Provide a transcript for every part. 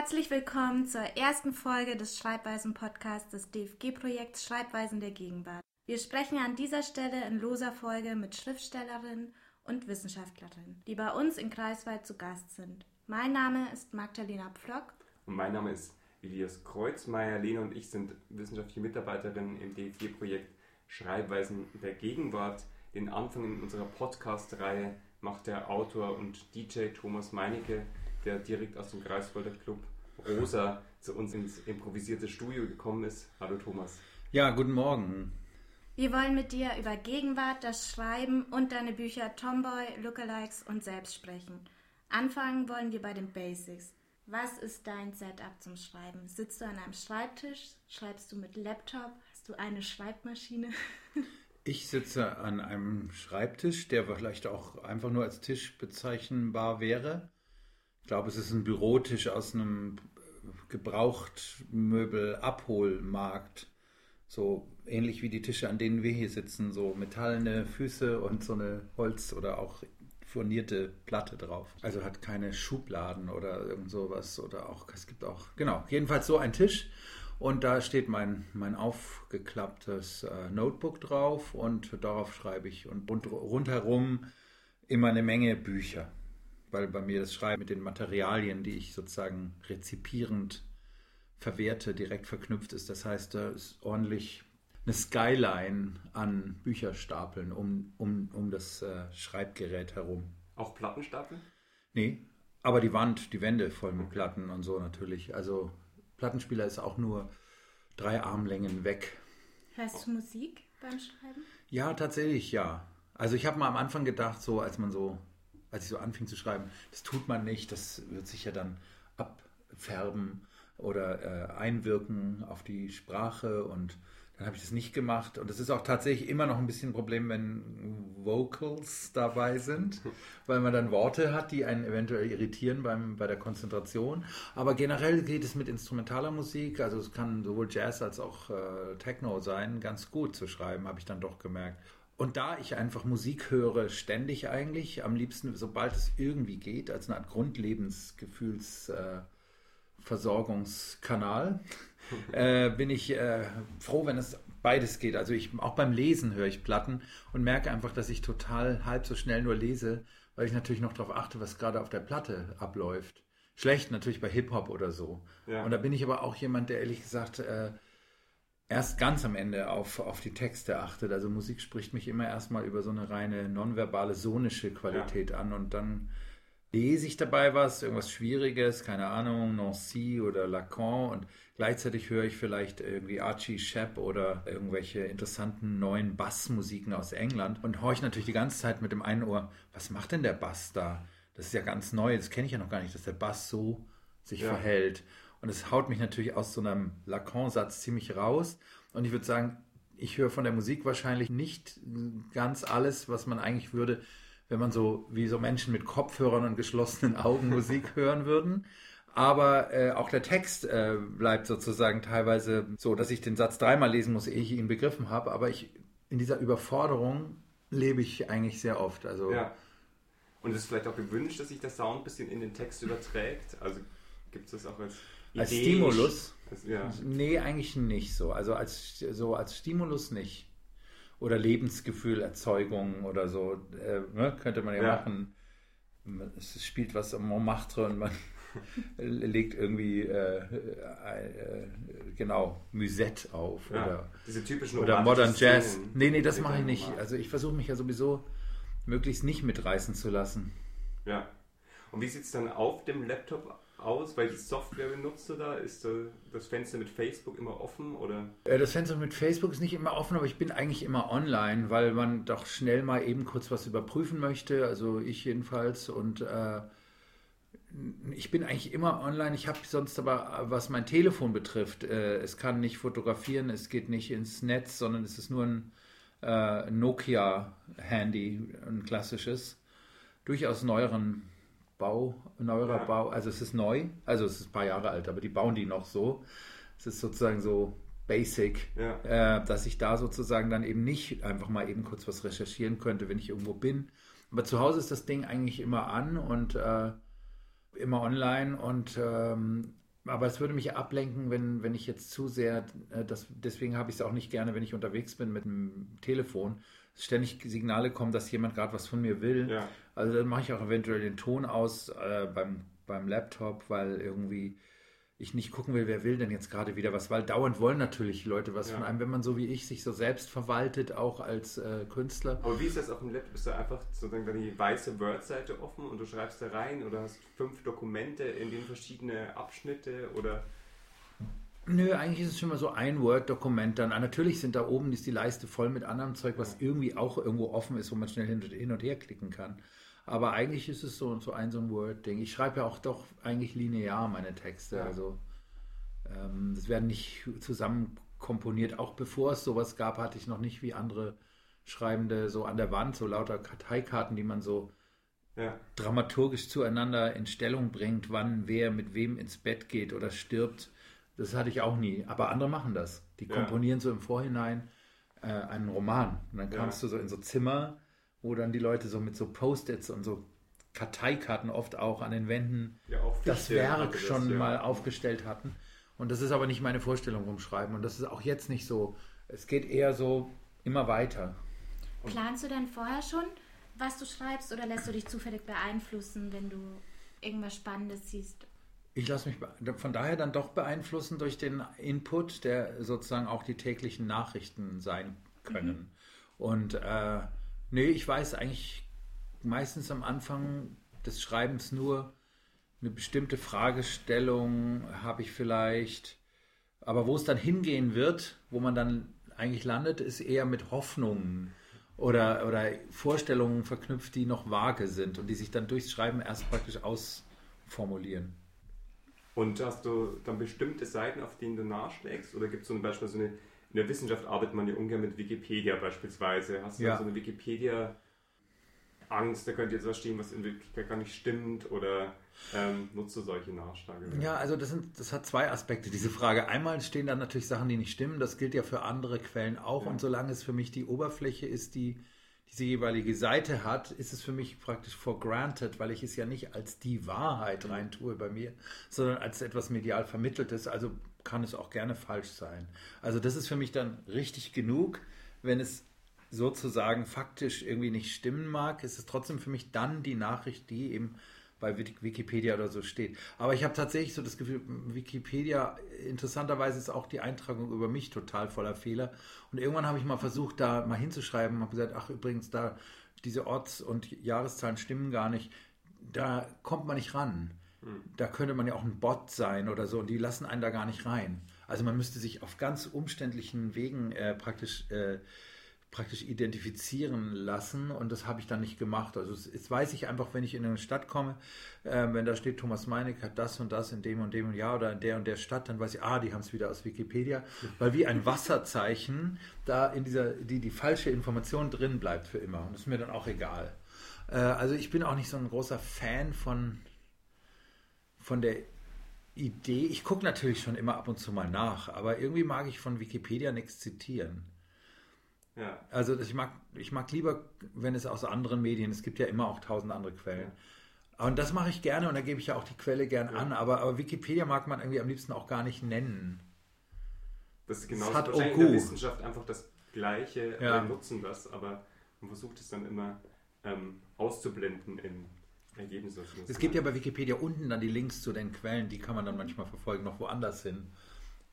Herzlich willkommen zur ersten Folge des Schreibweisen-Podcasts des DFG-Projekts Schreibweisen der Gegenwart. Wir sprechen an dieser Stelle in loser Folge mit Schriftstellerinnen und Wissenschaftlerinnen, die bei uns in Kreiswald zu Gast sind. Mein Name ist Magdalena Pflock. Und mein Name ist Elias Kreuzmeier. Lene und ich sind wissenschaftliche Mitarbeiterinnen im DFG-Projekt Schreibweisen der Gegenwart. Den Anfang in unserer Podcast-Reihe macht der Autor und DJ Thomas Meinecke der direkt aus dem Greifswalder Club Rosa zu uns ins improvisierte Studio gekommen ist. Hallo Thomas. Ja, guten Morgen. Wir wollen mit dir über Gegenwart, das Schreiben und deine Bücher Tomboy, Lookalikes und Selbst sprechen. Anfangen wollen wir bei den Basics. Was ist dein Setup zum Schreiben? Sitzt du an einem Schreibtisch? Schreibst du mit Laptop? Hast du eine Schreibmaschine? Ich sitze an einem Schreibtisch, der vielleicht auch einfach nur als Tisch bezeichnbar wäre. Ich glaube, es ist ein Bürotisch aus einem Gebrauchtmöbel-Abholmarkt. So ähnlich wie die Tische, an denen wir hier sitzen, so metallene Füße und so eine Holz- oder auch furnierte Platte drauf. Also hat keine Schubladen oder irgend sowas oder auch, es gibt auch, genau, jedenfalls so ein Tisch und da steht mein, mein aufgeklapptes äh, Notebook drauf und darauf schreibe ich und rund, rundherum immer eine Menge Bücher weil bei mir das Schreiben mit den Materialien, die ich sozusagen rezipierend verwerte, direkt verknüpft ist. Das heißt, da ist ordentlich eine Skyline an Bücherstapeln um, um, um das äh, Schreibgerät herum. Auch Plattenstapel? Nee, aber die Wand, die Wände voll mit Platten und so natürlich. Also Plattenspieler ist auch nur drei Armlängen weg. Hörst du Musik beim Schreiben? Ja, tatsächlich ja. Also ich habe mal am Anfang gedacht, so als man so als ich so anfing zu schreiben, das tut man nicht, das wird sich ja dann abfärben oder äh, einwirken auf die Sprache und dann habe ich das nicht gemacht und es ist auch tatsächlich immer noch ein bisschen ein Problem, wenn Vocals dabei sind, weil man dann Worte hat, die einen eventuell irritieren beim, bei der Konzentration. Aber generell geht es mit instrumentaler Musik, also es kann sowohl Jazz als auch äh, Techno sein, ganz gut zu schreiben, habe ich dann doch gemerkt. Und da ich einfach Musik höre, ständig eigentlich, am liebsten, sobald es irgendwie geht, als eine Art Grundlebensgefühlsversorgungskanal, äh, äh, bin ich äh, froh, wenn es beides geht. Also ich auch beim Lesen höre ich Platten und merke einfach, dass ich total halb so schnell nur lese, weil ich natürlich noch darauf achte, was gerade auf der Platte abläuft. Schlecht natürlich bei Hip-Hop oder so. Ja. Und da bin ich aber auch jemand, der ehrlich gesagt äh, erst ganz am Ende auf, auf die Texte achtet. Also Musik spricht mich immer erstmal über so eine reine nonverbale, sonische Qualität ja. an und dann lese ich dabei was, irgendwas Schwieriges, keine Ahnung, Nancy oder Lacan und gleichzeitig höre ich vielleicht irgendwie Archie Shepp oder irgendwelche interessanten neuen Bassmusiken aus England und horche natürlich die ganze Zeit mit dem einen Ohr, was macht denn der Bass da? Das ist ja ganz neu, das kenne ich ja noch gar nicht, dass der Bass so sich ja. verhält. Und es haut mich natürlich aus so einem Lacan-Satz ziemlich raus. Und ich würde sagen, ich höre von der Musik wahrscheinlich nicht ganz alles, was man eigentlich würde, wenn man so wie so Menschen mit Kopfhörern und geschlossenen Augen Musik hören würden. Aber äh, auch der Text äh, bleibt sozusagen teilweise so, dass ich den Satz dreimal lesen muss, ehe ich ihn begriffen habe. Aber ich in dieser Überforderung lebe ich eigentlich sehr oft. Also ja. Und es ist vielleicht auch gewünscht, dass sich der Sound ein bisschen in den Text überträgt. Also gibt es das auch als als Stimulus? Ja. Nee, eigentlich nicht so. Also als, so als Stimulus nicht. Oder Lebensgefühlerzeugung oder so. Äh, ne, könnte man ja, ja, machen. Es spielt was am Montmartre und man legt irgendwie äh, äh, genau Musette auf ja, oder, diese typischen oder Modern Jazz. Nee, nee, das mache ich nicht. Also ich versuche mich ja sowieso möglichst nicht mitreißen zu lassen. Ja. Und wie sieht es dann auf dem Laptop aus? Welche Software benutzt du da? Ist das Fenster mit Facebook immer offen? Oder? Äh, das Fenster mit Facebook ist nicht immer offen, aber ich bin eigentlich immer online, weil man doch schnell mal eben kurz was überprüfen möchte. Also ich jedenfalls. Und äh, ich bin eigentlich immer online. Ich habe sonst aber, was mein Telefon betrifft, äh, es kann nicht fotografieren, es geht nicht ins Netz, sondern es ist nur ein äh, Nokia-Handy, ein klassisches. Durchaus neueren Bau, neuerer ja. Bau, also es ist neu, also es ist ein paar Jahre alt, aber die bauen die noch so. Es ist sozusagen so basic, ja. äh, dass ich da sozusagen dann eben nicht einfach mal eben kurz was recherchieren könnte, wenn ich irgendwo bin. Aber zu Hause ist das Ding eigentlich immer an und äh, immer online und ähm, aber es würde mich ablenken, wenn, wenn ich jetzt zu sehr, äh, das, deswegen habe ich es auch nicht gerne, wenn ich unterwegs bin mit dem Telefon, ständig Signale kommen, dass jemand gerade was von mir will. Ja. Also dann mache ich auch eventuell den Ton aus äh, beim, beim Laptop, weil irgendwie ich nicht gucken will, wer will denn jetzt gerade wieder was, weil dauernd wollen natürlich Leute was Ja. von einem, wenn man so wie ich sich so selbst verwaltet, auch als äh, Künstler. Aber wie ist das auf dem Laptop? Ist da einfach sozusagen dann die weiße Word-Seite offen und du schreibst da rein oder hast fünf Dokumente, in denen verschiedene Abschnitte oder Nö, eigentlich ist es schon mal so ein Word-Dokument dann. Ah, Natürlich sind da oben ist die Leiste voll mit anderem Zeug, was irgendwie auch irgendwo offen ist, wo man schnell hin und her klicken kann. Aber eigentlich ist es so, so ein so ein Word-Ding. Ich schreibe ja auch doch eigentlich linear meine Texte. Ja. Also ähm, das werden nicht zusammen komponiert. Auch bevor es sowas gab, hatte ich noch nicht wie andere Schreibende so an der Wand so lauter Karteikarten, die man so ja. dramaturgisch zueinander in Stellung bringt, wann wer mit wem ins Bett geht oder stirbt. Das hatte ich auch nie. Aber andere machen das. Die Ja. komponieren so im Vorhinein äh, einen Roman. Und dann Ja. kamst du so in so Zimmer, wo dann die Leute so mit so Post-its und so Karteikarten oft auch an den Wänden ja auch das Werk das, schon ja. mal aufgestellt hatten. Und das ist aber nicht meine Vorstellung vom Schreiben. Und das ist auch jetzt nicht so. Es geht eher so immer weiter. Planst du denn vorher schon, was du schreibst, oder lässt du dich zufällig beeinflussen, wenn du irgendwas Spannendes siehst? Ich lasse mich be- von daher dann doch beeinflussen durch den Input, der sozusagen auch die täglichen Nachrichten sein können. Und äh, nee, ich weiß eigentlich meistens am Anfang des Schreibens nur eine bestimmte Fragestellung habe ich vielleicht, aber wo es dann hingehen wird, wo man dann eigentlich landet, ist eher mit Hoffnungen oder, oder Vorstellungen verknüpft, die noch vage sind und die sich dann durchs Schreiben erst praktisch ausformulieren. Und hast du dann bestimmte Seiten, auf denen du nachschlägst? Oder gibt es zum Beispiel so eine, in der Wissenschaft arbeitet man ja ungern mit Wikipedia beispielsweise. Hast du Ja. so eine Wikipedia Angst, da könnte jetzt was stehen, was in Wirklichkeit gar nicht stimmt? Oder ähm, nutzt du solche Nachschläge? Ja, also das, sind, das hat zwei Aspekte, diese Frage. Einmal stehen da natürlich Sachen, die nicht stimmen. Das gilt ja für andere Quellen auch. Ja. Und solange es für mich die Oberfläche ist, die diese jeweilige Seite hat, ist es für mich praktisch for granted, weil ich es ja nicht als die Wahrheit rein tue bei mir, sondern als etwas medial vermitteltes. Also kann es auch gerne falsch sein. Also das ist für mich dann richtig genug. Wenn es sozusagen faktisch irgendwie nicht stimmen mag, ist es trotzdem für mich dann die Nachricht, die eben bei Wik- Wikipedia oder so steht. Aber ich habe tatsächlich so das Gefühl, Wikipedia, interessanterweise ist auch die Eintragung über mich total voller Fehler. Und irgendwann habe ich mal versucht, da mal hinzuschreiben und habe gesagt, ach übrigens, da diese Orts- und Jahreszahlen stimmen gar nicht. Da kommt man nicht ran. Da könnte man ja auch ein Bot sein oder so und die lassen einen da gar nicht rein. Also man müsste sich auf ganz umständlichen Wegen äh, praktisch äh, praktisch identifizieren lassen und das habe ich dann nicht gemacht. Also es- jetzt weiß ich einfach, wenn ich in eine Stadt komme, äh, wenn da steht, Thomas Meinig hat das und das in dem und dem Jahr oder in der und der Stadt, dann weiß ich, ah, die haben es wieder aus Wikipedia, weil wie ein Wasserzeichen da in dieser, die, die falsche Information drin bleibt für immer und das ist mir dann auch egal. Äh, also ich bin auch nicht so ein großer Fan von, von der Idee, ich gucke natürlich schon immer ab und zu mal nach, aber irgendwie mag ich von Wikipedia nichts zitieren. Ja. Also ich mag, ich mag lieber, wenn es aus anderen Medien, es gibt ja immer auch tausend andere Quellen. Und das mache ich gerne und da gebe ich ja auch die Quelle gern Ja. an, aber, aber Wikipedia mag man irgendwie am liebsten auch gar nicht nennen. Das ist genau hat wahrscheinlich in der Oku. Wissenschaft einfach das Gleiche. Ja. Wir nutzen das, aber man versucht es dann immer ähm, auszublenden in. Es gibt ja bei Wikipedia unten dann die Links zu den Quellen, die kann man dann manchmal verfolgen, noch woanders hin.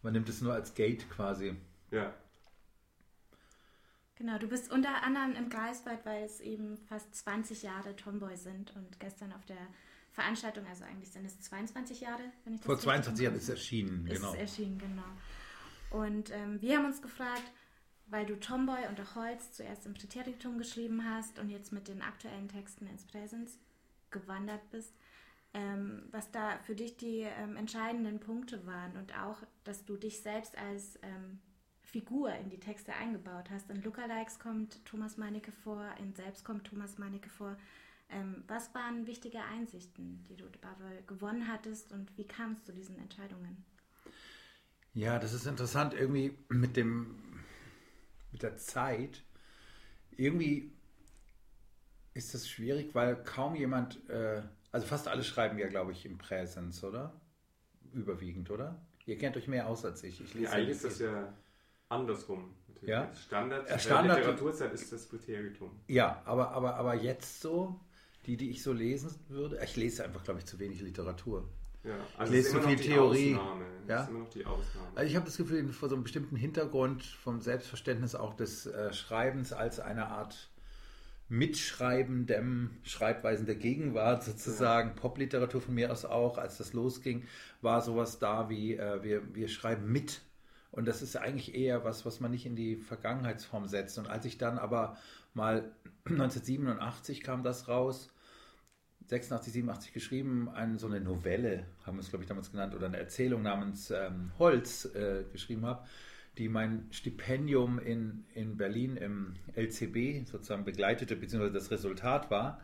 Man nimmt es nur als Gate quasi. Ja, Genau, du bist unter anderem im Greifswald, weil es eben fast 20 Jahre Tomboy sind und gestern auf der Veranstaltung, also eigentlich sind es 22 Jahre, wenn ich das Vor richtig 22 Jahren ist es erschienen, ist genau. es erschienen, genau. Und ähm, wir haben uns gefragt, weil du Tomboy und auch Holz zuerst im Präteritum geschrieben hast und jetzt mit den aktuellen Texten ins Präsens gewandert bist, ähm, was da für dich die ähm, entscheidenden Punkte waren und auch, dass du dich selbst als ähm, Figur in die Texte eingebaut hast. In Lookalikes kommt Thomas Meinecke vor, in Selbst kommt Thomas Meinecke vor. Ähm, was waren wichtige Einsichten, die du dabei gewonnen hattest und wie kam es zu diesen Entscheidungen? Ja, das ist interessant, irgendwie mit dem, mit der Zeit. Irgendwie ist das schwierig, weil kaum jemand, äh, also fast alle schreiben ja, glaube ich, im Präsens, oder? überwiegend, oder? Ihr kennt euch mehr aus als ich. ich lese ja, eigentlich ist das ja andersrum. Ja? Standard, Standard Literaturzeit ist das Kriterium. Ja, aber, aber, aber jetzt so, die, die ich so lesen würde, ich lese einfach, glaube ich, zu wenig Literatur. Ja, also ich lese zu viel Theorie. Ausnahme. Ja? ist immer noch die Ausnahme. Also ich habe das Gefühl, vor so einem bestimmten Hintergrund vom Selbstverständnis auch des äh, Schreibens als eine Art mitschreibendem Schreibweisen der Gegenwart sozusagen, ja. Popliteratur von mir aus auch, als das losging, war sowas da wie äh, wir, wir schreiben mit. Und das ist eigentlich eher was, was man nicht in die Vergangenheitsform setzt. Und als ich dann aber mal 1987 kam das raus, 86, 87 geschrieben, eine, so eine Novelle, haben wir es glaube ich damals genannt, oder eine Erzählung namens ähm, Holz äh, geschrieben habe, die mein Stipendium in, in Berlin im LCB sozusagen begleitete, beziehungsweise das Resultat war,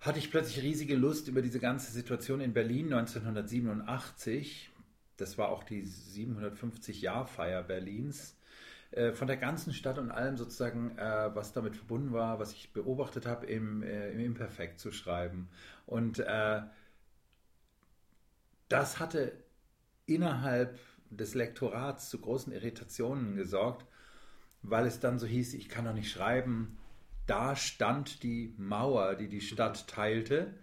hatte ich plötzlich riesige Lust über diese ganze Situation in Berlin 1987. Das war auch die 750-Jahr-Feier Berlins äh, von der ganzen Stadt und allem sozusagen, äh, was damit verbunden war, was ich beobachtet habe, im, äh, im Imperfekt zu schreiben. Und äh, das hatte innerhalb des Lektorats zu großen Irritationen gesorgt, weil es dann so hieß, ich kann doch nicht schreiben, da stand die Mauer, die die Stadt teilte.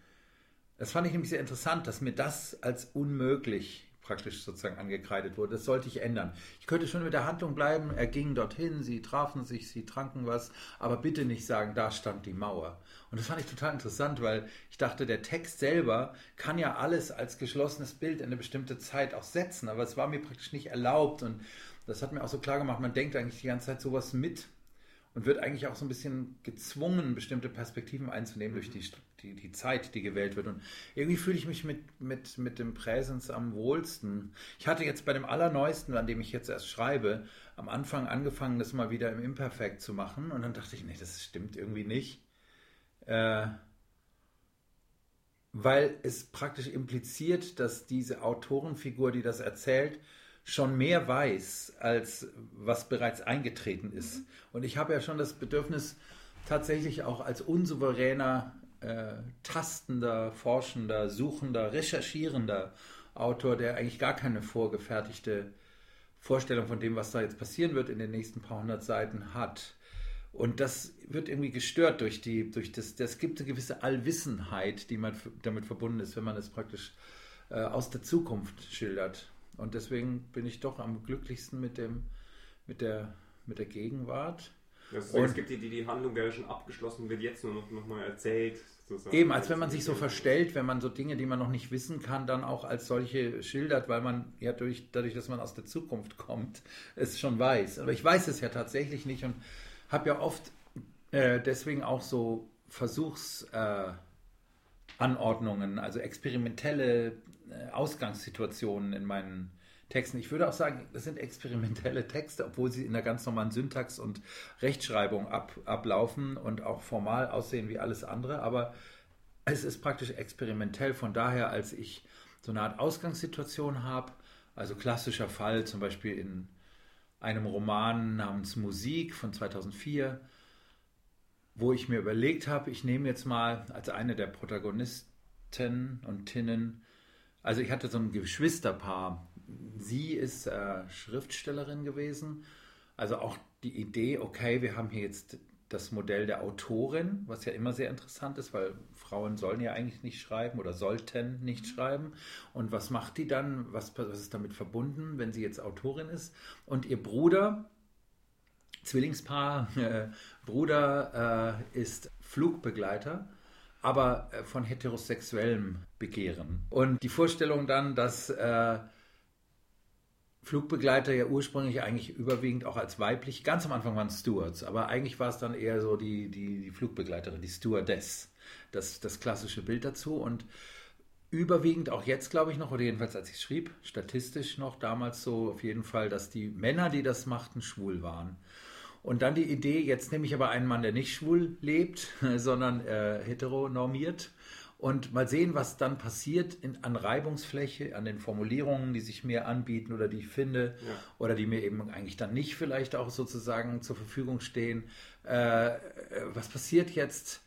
Das fand ich nämlich sehr interessant, dass mir das als unmöglich praktisch sozusagen angekreidet wurde. Das sollte ich ändern. Ich könnte schon mit der Handlung bleiben. Er ging dorthin, sie trafen sich, sie tranken was, aber bitte nicht sagen, da stand die Mauer. Und das fand ich total interessant, weil ich dachte, der Text selber kann ja alles als geschlossenes Bild in eine bestimmte Zeit auch setzen, aber es war mir praktisch nicht erlaubt und das hat mir auch so klar gemacht, man denkt eigentlich die ganze Zeit sowas mit und wird eigentlich auch so ein bisschen gezwungen, bestimmte Perspektiven einzunehmen durch die, die, die Zeit, die gewählt wird. Und irgendwie fühle ich mich mit, mit, mit dem Präsens am wohlsten. Ich hatte jetzt bei dem Allerneuesten, an dem ich jetzt erst schreibe, am Anfang angefangen, das mal wieder im Imperfekt zu machen. Und dann dachte ich, nee, das stimmt irgendwie nicht. Äh, weil es praktisch impliziert, dass diese Autorenfigur, die das erzählt, schon mehr weiß, als was bereits eingetreten ist. Mhm. Und ich habe ja schon das Bedürfnis, tatsächlich auch als unsouveräner, äh, tastender, forschender, suchender, recherchierender Autor, der eigentlich gar keine vorgefertigte Vorstellung von dem, was da jetzt passieren wird in den nächsten paar hundert Seiten hat. Und das wird irgendwie gestört durch die, durch das, das gibt eine gewisse Allwissenheit, die man damit verbunden ist, wenn man es praktisch äh, aus der Zukunft schildert. Und deswegen bin ich doch am glücklichsten mit, dem, mit, der, mit der Gegenwart. Also es gibt die, die, die Handlung wäre schon abgeschlossen, wird jetzt nur noch, noch mal erzählt. Sozusagen. Eben, als wenn man sich so verstellt, wenn man so Dinge, die man noch nicht wissen kann, dann auch als solche schildert, weil man ja durch, dadurch, dass man aus der Zukunft kommt, es schon weiß. Aber ich weiß es ja tatsächlich nicht und habe ja oft äh, deswegen auch so Versuchsanordnungen, äh, also experimentelle Ausgangssituationen in meinen Texten. Ich würde auch sagen, das sind experimentelle Texte, obwohl sie in der ganz normalen Syntax und Rechtschreibung ab, ablaufen und auch formal aussehen wie alles andere. Aber es ist praktisch experimentell. Von daher, als ich so eine Art Ausgangssituation habe, also klassischer Fall zum Beispiel in einem Roman namens Musik von 2004, wo ich mir überlegt habe, ich nehme jetzt mal als eine der Protagonisten und Tinnen also ich hatte so ein Geschwisterpaar. Sie ist äh, Schriftstellerin gewesen. Also auch die Idee, okay, wir haben hier jetzt das Modell der Autorin, was ja immer sehr interessant ist, weil Frauen sollen ja eigentlich nicht schreiben oder sollten nicht schreiben. Und was macht die dann? Was, was ist damit verbunden, wenn sie jetzt Autorin ist? Und ihr Bruder, Zwillingspaar, äh, Bruder äh, ist Flugbegleiter aber äh, von heterosexuellem Begehren. Und die Vorstellung dann, dass äh, Flugbegleiter ja ursprünglich eigentlich überwiegend auch als weiblich, ganz am Anfang waren Stewards, aber eigentlich war es dann eher so die, die, die Flugbegleiterin, die Stewardess, das, das klassische Bild dazu. Und überwiegend auch jetzt, glaube ich noch, oder jedenfalls als ich schrieb, statistisch noch damals so auf jeden Fall, dass die Männer, die das machten, schwul waren. Und dann die Idee, jetzt nehme ich aber einen Mann, der nicht schwul lebt, sondern äh, heteronormiert. Und mal sehen, was dann passiert in, an Reibungsfläche, an den Formulierungen, die sich mir anbieten oder die ich finde ja. oder die mir eben eigentlich dann nicht vielleicht auch sozusagen zur Verfügung stehen. Äh, was passiert jetzt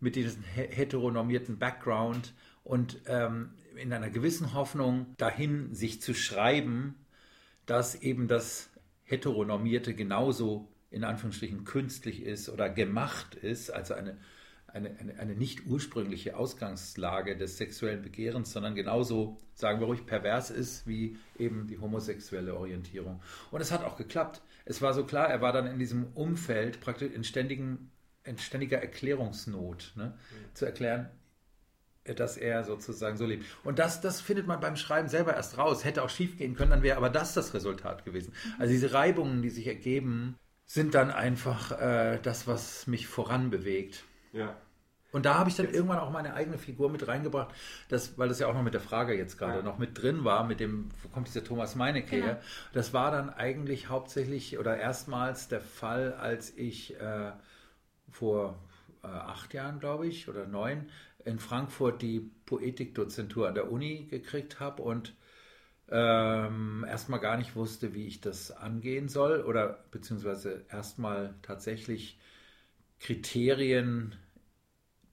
mit diesem heteronormierten Background und ähm, in einer gewissen Hoffnung dahin, sich zu schreiben, dass eben das Heteronormierte genauso in Anführungsstrichen künstlich ist oder gemacht ist, also eine, eine, eine, eine nicht ursprüngliche Ausgangslage des sexuellen Begehrens, sondern genauso, sagen wir ruhig, pervers ist wie eben die homosexuelle Orientierung. Und es hat auch geklappt. Es war so klar, er war dann in diesem Umfeld praktisch in, ständigen, in ständiger Erklärungsnot, ne? Mhm. zu erklären, dass er sozusagen so lebt. Und das, das findet man beim Schreiben selber erst raus. Hätte auch schief gehen können, dann wäre aber das das Resultat gewesen. Also diese Reibungen, die sich ergeben, sind dann einfach äh, das, was mich voranbewegt. Ja. Und da habe ich dann jetzt. irgendwann auch meine eigene Figur mit reingebracht, das, weil das ja auch noch mit der Frage jetzt gerade ja. noch mit drin war, mit dem, wo kommt dieser Thomas Meinecke genau. her? Das war dann eigentlich hauptsächlich oder erstmals der Fall, als ich äh, vor äh, acht Jahren, glaube ich, oder neun, in Frankfurt die Poetikdozentur an der Uni gekriegt habe und ähm, erstmal gar nicht wusste, wie ich das angehen soll oder beziehungsweise erstmal tatsächlich Kriterien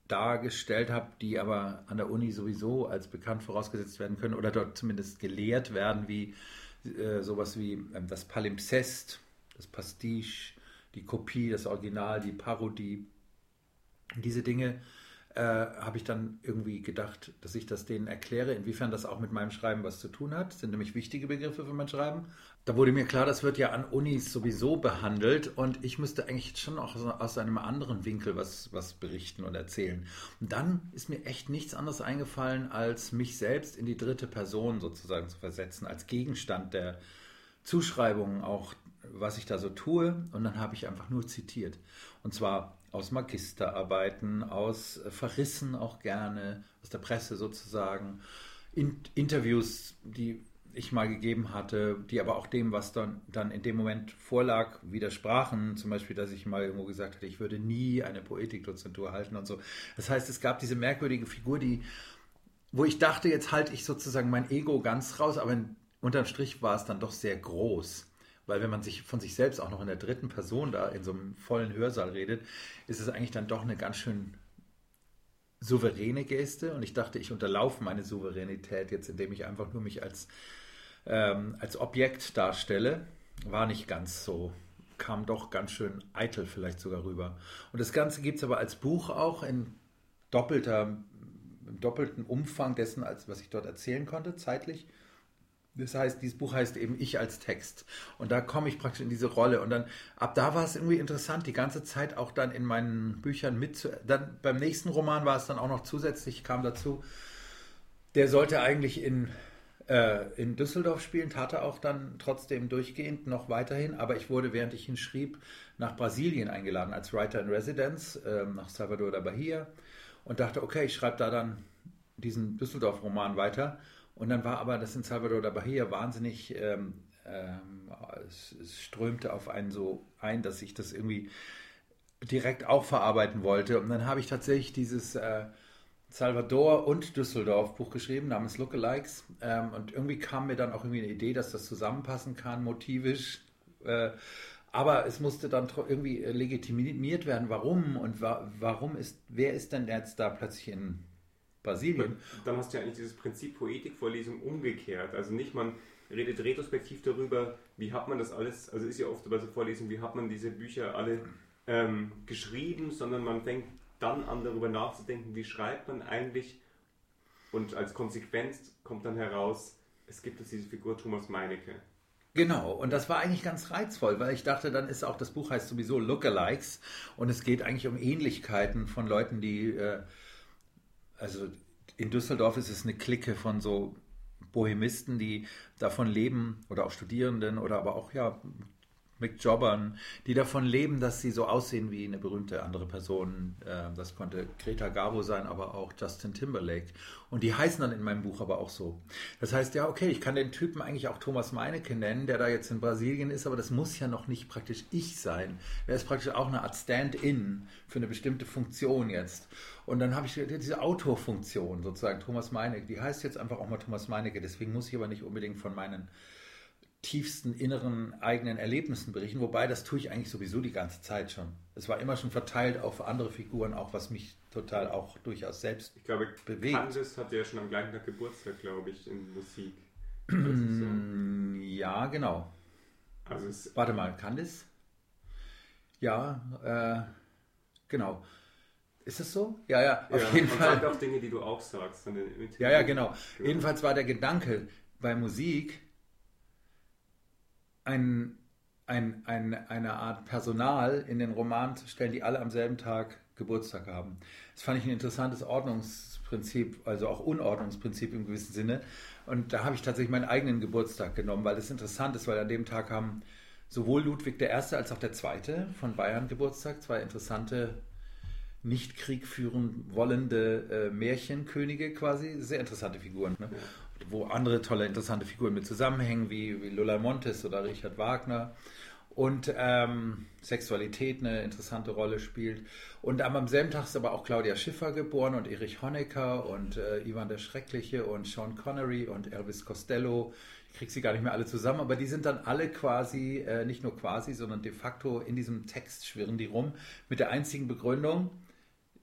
dargestellt habe, die aber an der Uni sowieso als bekannt vorausgesetzt werden können oder dort zumindest gelehrt werden, wie äh, sowas wie ähm, das Palimpsest, das Pastiche, die Kopie, das Original, die Parodie. Diese Dinge äh, habe ich dann irgendwie gedacht, dass ich das denen erkläre, inwiefern das auch mit meinem Schreiben was zu tun hat. Das sind nämlich wichtige Begriffe für mein Schreiben. Da wurde mir klar, das wird ja an Unis sowieso behandelt und ich müsste eigentlich schon auch aus einem anderen Winkel was, was berichten und erzählen. Und dann ist mir echt nichts anderes eingefallen, als mich selbst in die dritte Person sozusagen zu versetzen, als Gegenstand der Zuschreibungen auch, was ich da so tue. Und dann habe ich einfach nur zitiert. Und zwar aus Magisterarbeiten, aus Verrissen auch gerne, aus der Presse sozusagen, in, Interviews, die ich mal gegeben hatte, die aber auch dem, was dann, dann in dem Moment vorlag, widersprachen. Zum Beispiel, dass ich mal irgendwo gesagt hatte, ich würde nie eine Poetikdozentur halten und so. Das heißt, es gab diese merkwürdige Figur, die, wo ich dachte, jetzt halte ich sozusagen mein Ego ganz raus, aber in, unterm Strich war es dann doch sehr groß. Weil wenn man sich von sich selbst auch noch in der dritten Person da in so einem vollen Hörsaal redet, ist es eigentlich dann doch eine ganz schön souveräne Geste. Und ich dachte, ich unterlaufe meine Souveränität jetzt, indem ich einfach nur mich als, ähm, als Objekt darstelle. War nicht ganz so kam doch ganz schön eitel vielleicht sogar rüber. Und das Ganze gibt es aber als Buch auch in doppelter, im doppelten Umfang dessen, als was ich dort erzählen konnte, zeitlich. Das heißt, dieses Buch heißt eben Ich als Text. Und da komme ich praktisch in diese Rolle. Und dann, ab da war es irgendwie interessant, die ganze Zeit auch dann in meinen Büchern mit Dann beim nächsten Roman war es dann auch noch zusätzlich, kam dazu, der sollte eigentlich in, äh, in Düsseldorf spielen, tat er auch dann trotzdem durchgehend noch weiterhin. Aber ich wurde, während ich ihn schrieb, nach Brasilien eingeladen als Writer in Residence, äh, nach Salvador da Bahia. Und dachte, okay, ich schreibe da dann diesen Düsseldorf-Roman weiter. Und dann war aber das in Salvador da Bahia wahnsinnig, ähm, ähm, es, es, strömte auf einen so ein, dass ich das irgendwie direkt auch verarbeiten wollte. Und dann habe ich tatsächlich dieses äh, Salvador und Düsseldorf Buch geschrieben namens Lookalikes. Ähm, und irgendwie kam mir dann auch irgendwie eine Idee, dass das zusammenpassen kann, motivisch. Äh, aber es musste dann irgendwie legitimiert werden, warum und wa warum ist, wer ist denn jetzt da plötzlich in Brasilien. Dann hast du ja eigentlich dieses Prinzip Poetikvorlesung umgekehrt. Also nicht man redet retrospektiv darüber, wie hat man das alles, also ist ja oft bei so Vorlesungen, wie hat man diese Bücher alle ähm, geschrieben, sondern man fängt dann an darüber nachzudenken, wie schreibt man eigentlich und als Konsequenz kommt dann heraus, es gibt jetzt diese Figur Thomas Meinecke. Genau, und das war eigentlich ganz reizvoll, weil ich dachte, dann ist auch das Buch heißt sowieso Lookalikes und es geht eigentlich um Ähnlichkeiten von Leuten, die äh, also in Düsseldorf ist es eine Clique von so Bohemisten, die davon leben, oder auch Studierenden, oder aber auch ja McJobbern, die davon leben, dass sie so aussehen wie eine berühmte andere Person. Ähm, das konnte Greta Garbo sein, aber auch Justin Timberlake. Und die heißen dann in meinem Buch aber auch so. Das heißt, ja, okay, ich kann den Typen eigentlich auch Thomas Meinecke nennen, der da jetzt in Brasilien ist, aber das muss ja noch nicht praktisch ich sein. Er ist praktisch auch eine Art Stand-in für eine bestimmte Funktion jetzt. Und dann habe ich diese Autorfunktion sozusagen, Thomas Meinecke, die heißt jetzt einfach auch mal Thomas Meinecke, deswegen muss ich aber nicht unbedingt von meinen tiefsten inneren eigenen Erlebnissen berichten, wobei das tue ich eigentlich sowieso die ganze Zeit schon. Es war immer schon verteilt auf andere Figuren, auch was mich total auch durchaus selbst Ich glaube, bewegt. Candice hatte ja schon am gleichen Tag Geburtstag, glaube ich, in Musik. Mm, Ja, genau. Also Warte mal, Candice? Ja, äh, genau. Ist es so? Ja, ja, auf ja, jeden man Fall. sagt auch Dinge, die du auch sagst. Ja, ja, genau. Genau. Jedenfalls war der Gedanke bei Musik ein, ein, ein, eine Art Personal in den Roman zu stellen, die alle am selben Tag Geburtstag haben. Das fand ich ein interessantes Ordnungsprinzip, also auch Unordnungsprinzip im gewissen Sinne. Und da habe ich tatsächlich meinen eigenen Geburtstag genommen, weil es interessant ist, weil an dem Tag haben sowohl Ludwig I. als auch der Zweite von Bayern Geburtstag, zwei interessante nicht Krieg führen wollende äh, Märchenkönige quasi, sehr interessante Figuren, ne? Wo andere tolle, interessante Figuren mit zusammenhängen, wie, wie Lola Montes oder Richard Wagner. Und ähm, Sexualität eine interessante Rolle spielt. Und am, am selben Tag ist aber auch Claudia Schiffer geboren und Erich Honecker und äh, Ivan der Schreckliche und Sean Connery und Elvis Costello. Ich kriege sie gar nicht mehr alle zusammen, aber die sind dann alle quasi, äh, nicht nur quasi, sondern de facto in diesem Text schwirren die rum, mit der einzigen Begründung,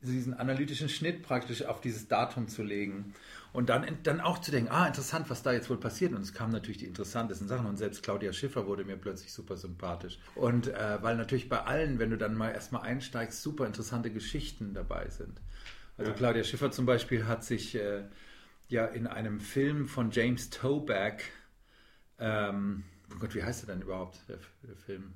diesen analytischen Schnitt praktisch auf dieses Datum zu legen und dann, dann auch zu denken, ah, interessant, was da jetzt wohl passiert. Und es kamen natürlich die interessantesten Sachen und selbst Claudia Schiffer wurde mir plötzlich super sympathisch. Und äh, weil natürlich bei allen, wenn du dann mal erstmal einsteigst, super interessante Geschichten dabei sind. Also Ja. Claudia Schiffer zum Beispiel hat sich äh, ja in einem Film von James Toback, ähm, oh Gott, wie heißt er denn überhaupt, der, der Film?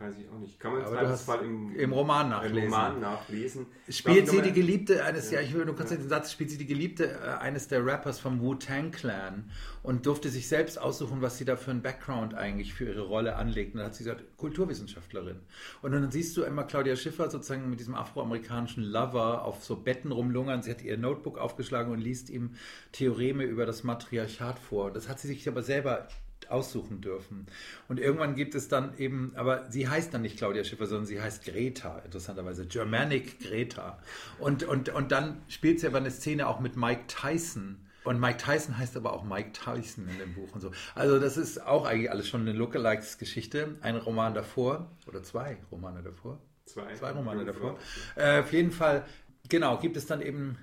Weiß ich auch nicht. Kann man Aber hast im, im Roman nachlesen. Im Roman nachlesen. Spielt sie die Geliebte eines, ja, ich will nur kurz den Satz, spielt sie die Geliebte äh, eines der Rappers vom Wu-Tang Clan und durfte sich selbst aussuchen, was sie da für einen Background eigentlich für ihre Rolle anlegt. Und dann hat sie gesagt, Kulturwissenschaftlerin. Und dann siehst du immer Claudia Schiffer sozusagen mit diesem afroamerikanischen Lover auf so Betten rumlungern. Sie hat ihr Notebook aufgeschlagen und liest ihm Theoreme über das Matriarchat vor. Das hat sie sich aber selber aussuchen dürfen. Und irgendwann gibt es dann eben, aber sie heißt dann nicht Claudia Schiffer, sondern sie heißt Greta, interessanterweise, Germanic Greta. Und, und, und dann spielt sie aber eine Szene auch mit Mike Tyson. Und Mike Tyson heißt aber auch Mike Tyson in dem Buch und so. Also das ist auch eigentlich alles schon eine Lookalikes-Geschichte. Ein Roman davor, oder zwei Romane davor. Zwei, Zwei Romane davor. Äh, auf jeden Fall, genau, gibt es dann eben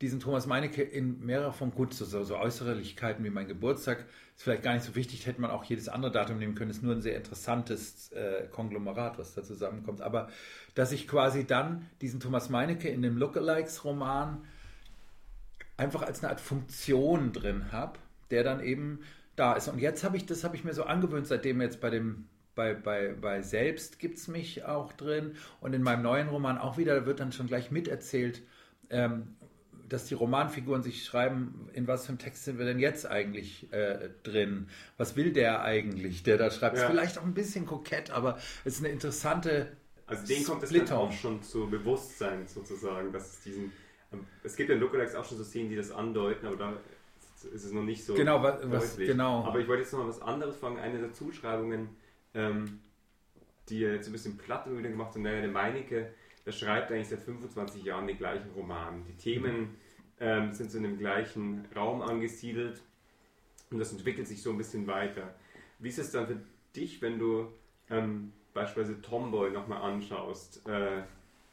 diesen Thomas Meinecke in mehrerer Form gut, so, so, Äußerlichkeiten wie mein Geburtstag, ist vielleicht gar nicht so wichtig, hätte man auch jedes andere Datum nehmen können, ist nur ein sehr interessantes äh, Konglomerat, was da zusammenkommt. Aber dass ich quasi dann diesen Thomas Meinecke in dem Lookalikes-Roman einfach als eine Art Funktion drin habe, der dann eben da ist. Und jetzt habe ich, das habe ich mir so angewöhnt, seitdem jetzt bei dem bei, bei, bei Selbst gibt es mich auch drin und in meinem neuen Roman auch wieder, da wird dann schon gleich miterzählt, ähm, dass die Romanfiguren sich schreiben, in was für einem Text sind wir denn jetzt eigentlich äh, drin? Was will der eigentlich, der da schreibt? Ja. Ist vielleicht auch ein bisschen kokett, aber es ist eine interessante Also denen kommt es dann Splitterung. auch schon zu Bewusstsein sozusagen, dass es diesen. Es gibt ja in Lookalikes auch schon so Szenen, die das andeuten, aber da ist es noch nicht so Genau, wa- was- deutlich. genau. Aber ich wollte jetzt noch mal was anderes fragen. Eine der Zuschreibungen, ähm, die jetzt ein bisschen platt wieder gemacht hat, naja, der Meinecke, der schreibt eigentlich seit 25 Jahren den gleichen Roman. Die Themen ähm, sind so in dem gleichen Raum angesiedelt und das entwickelt sich so ein bisschen weiter. Wie ist es dann für dich, wenn du ähm, beispielsweise Tomboy nochmal anschaust? Äh,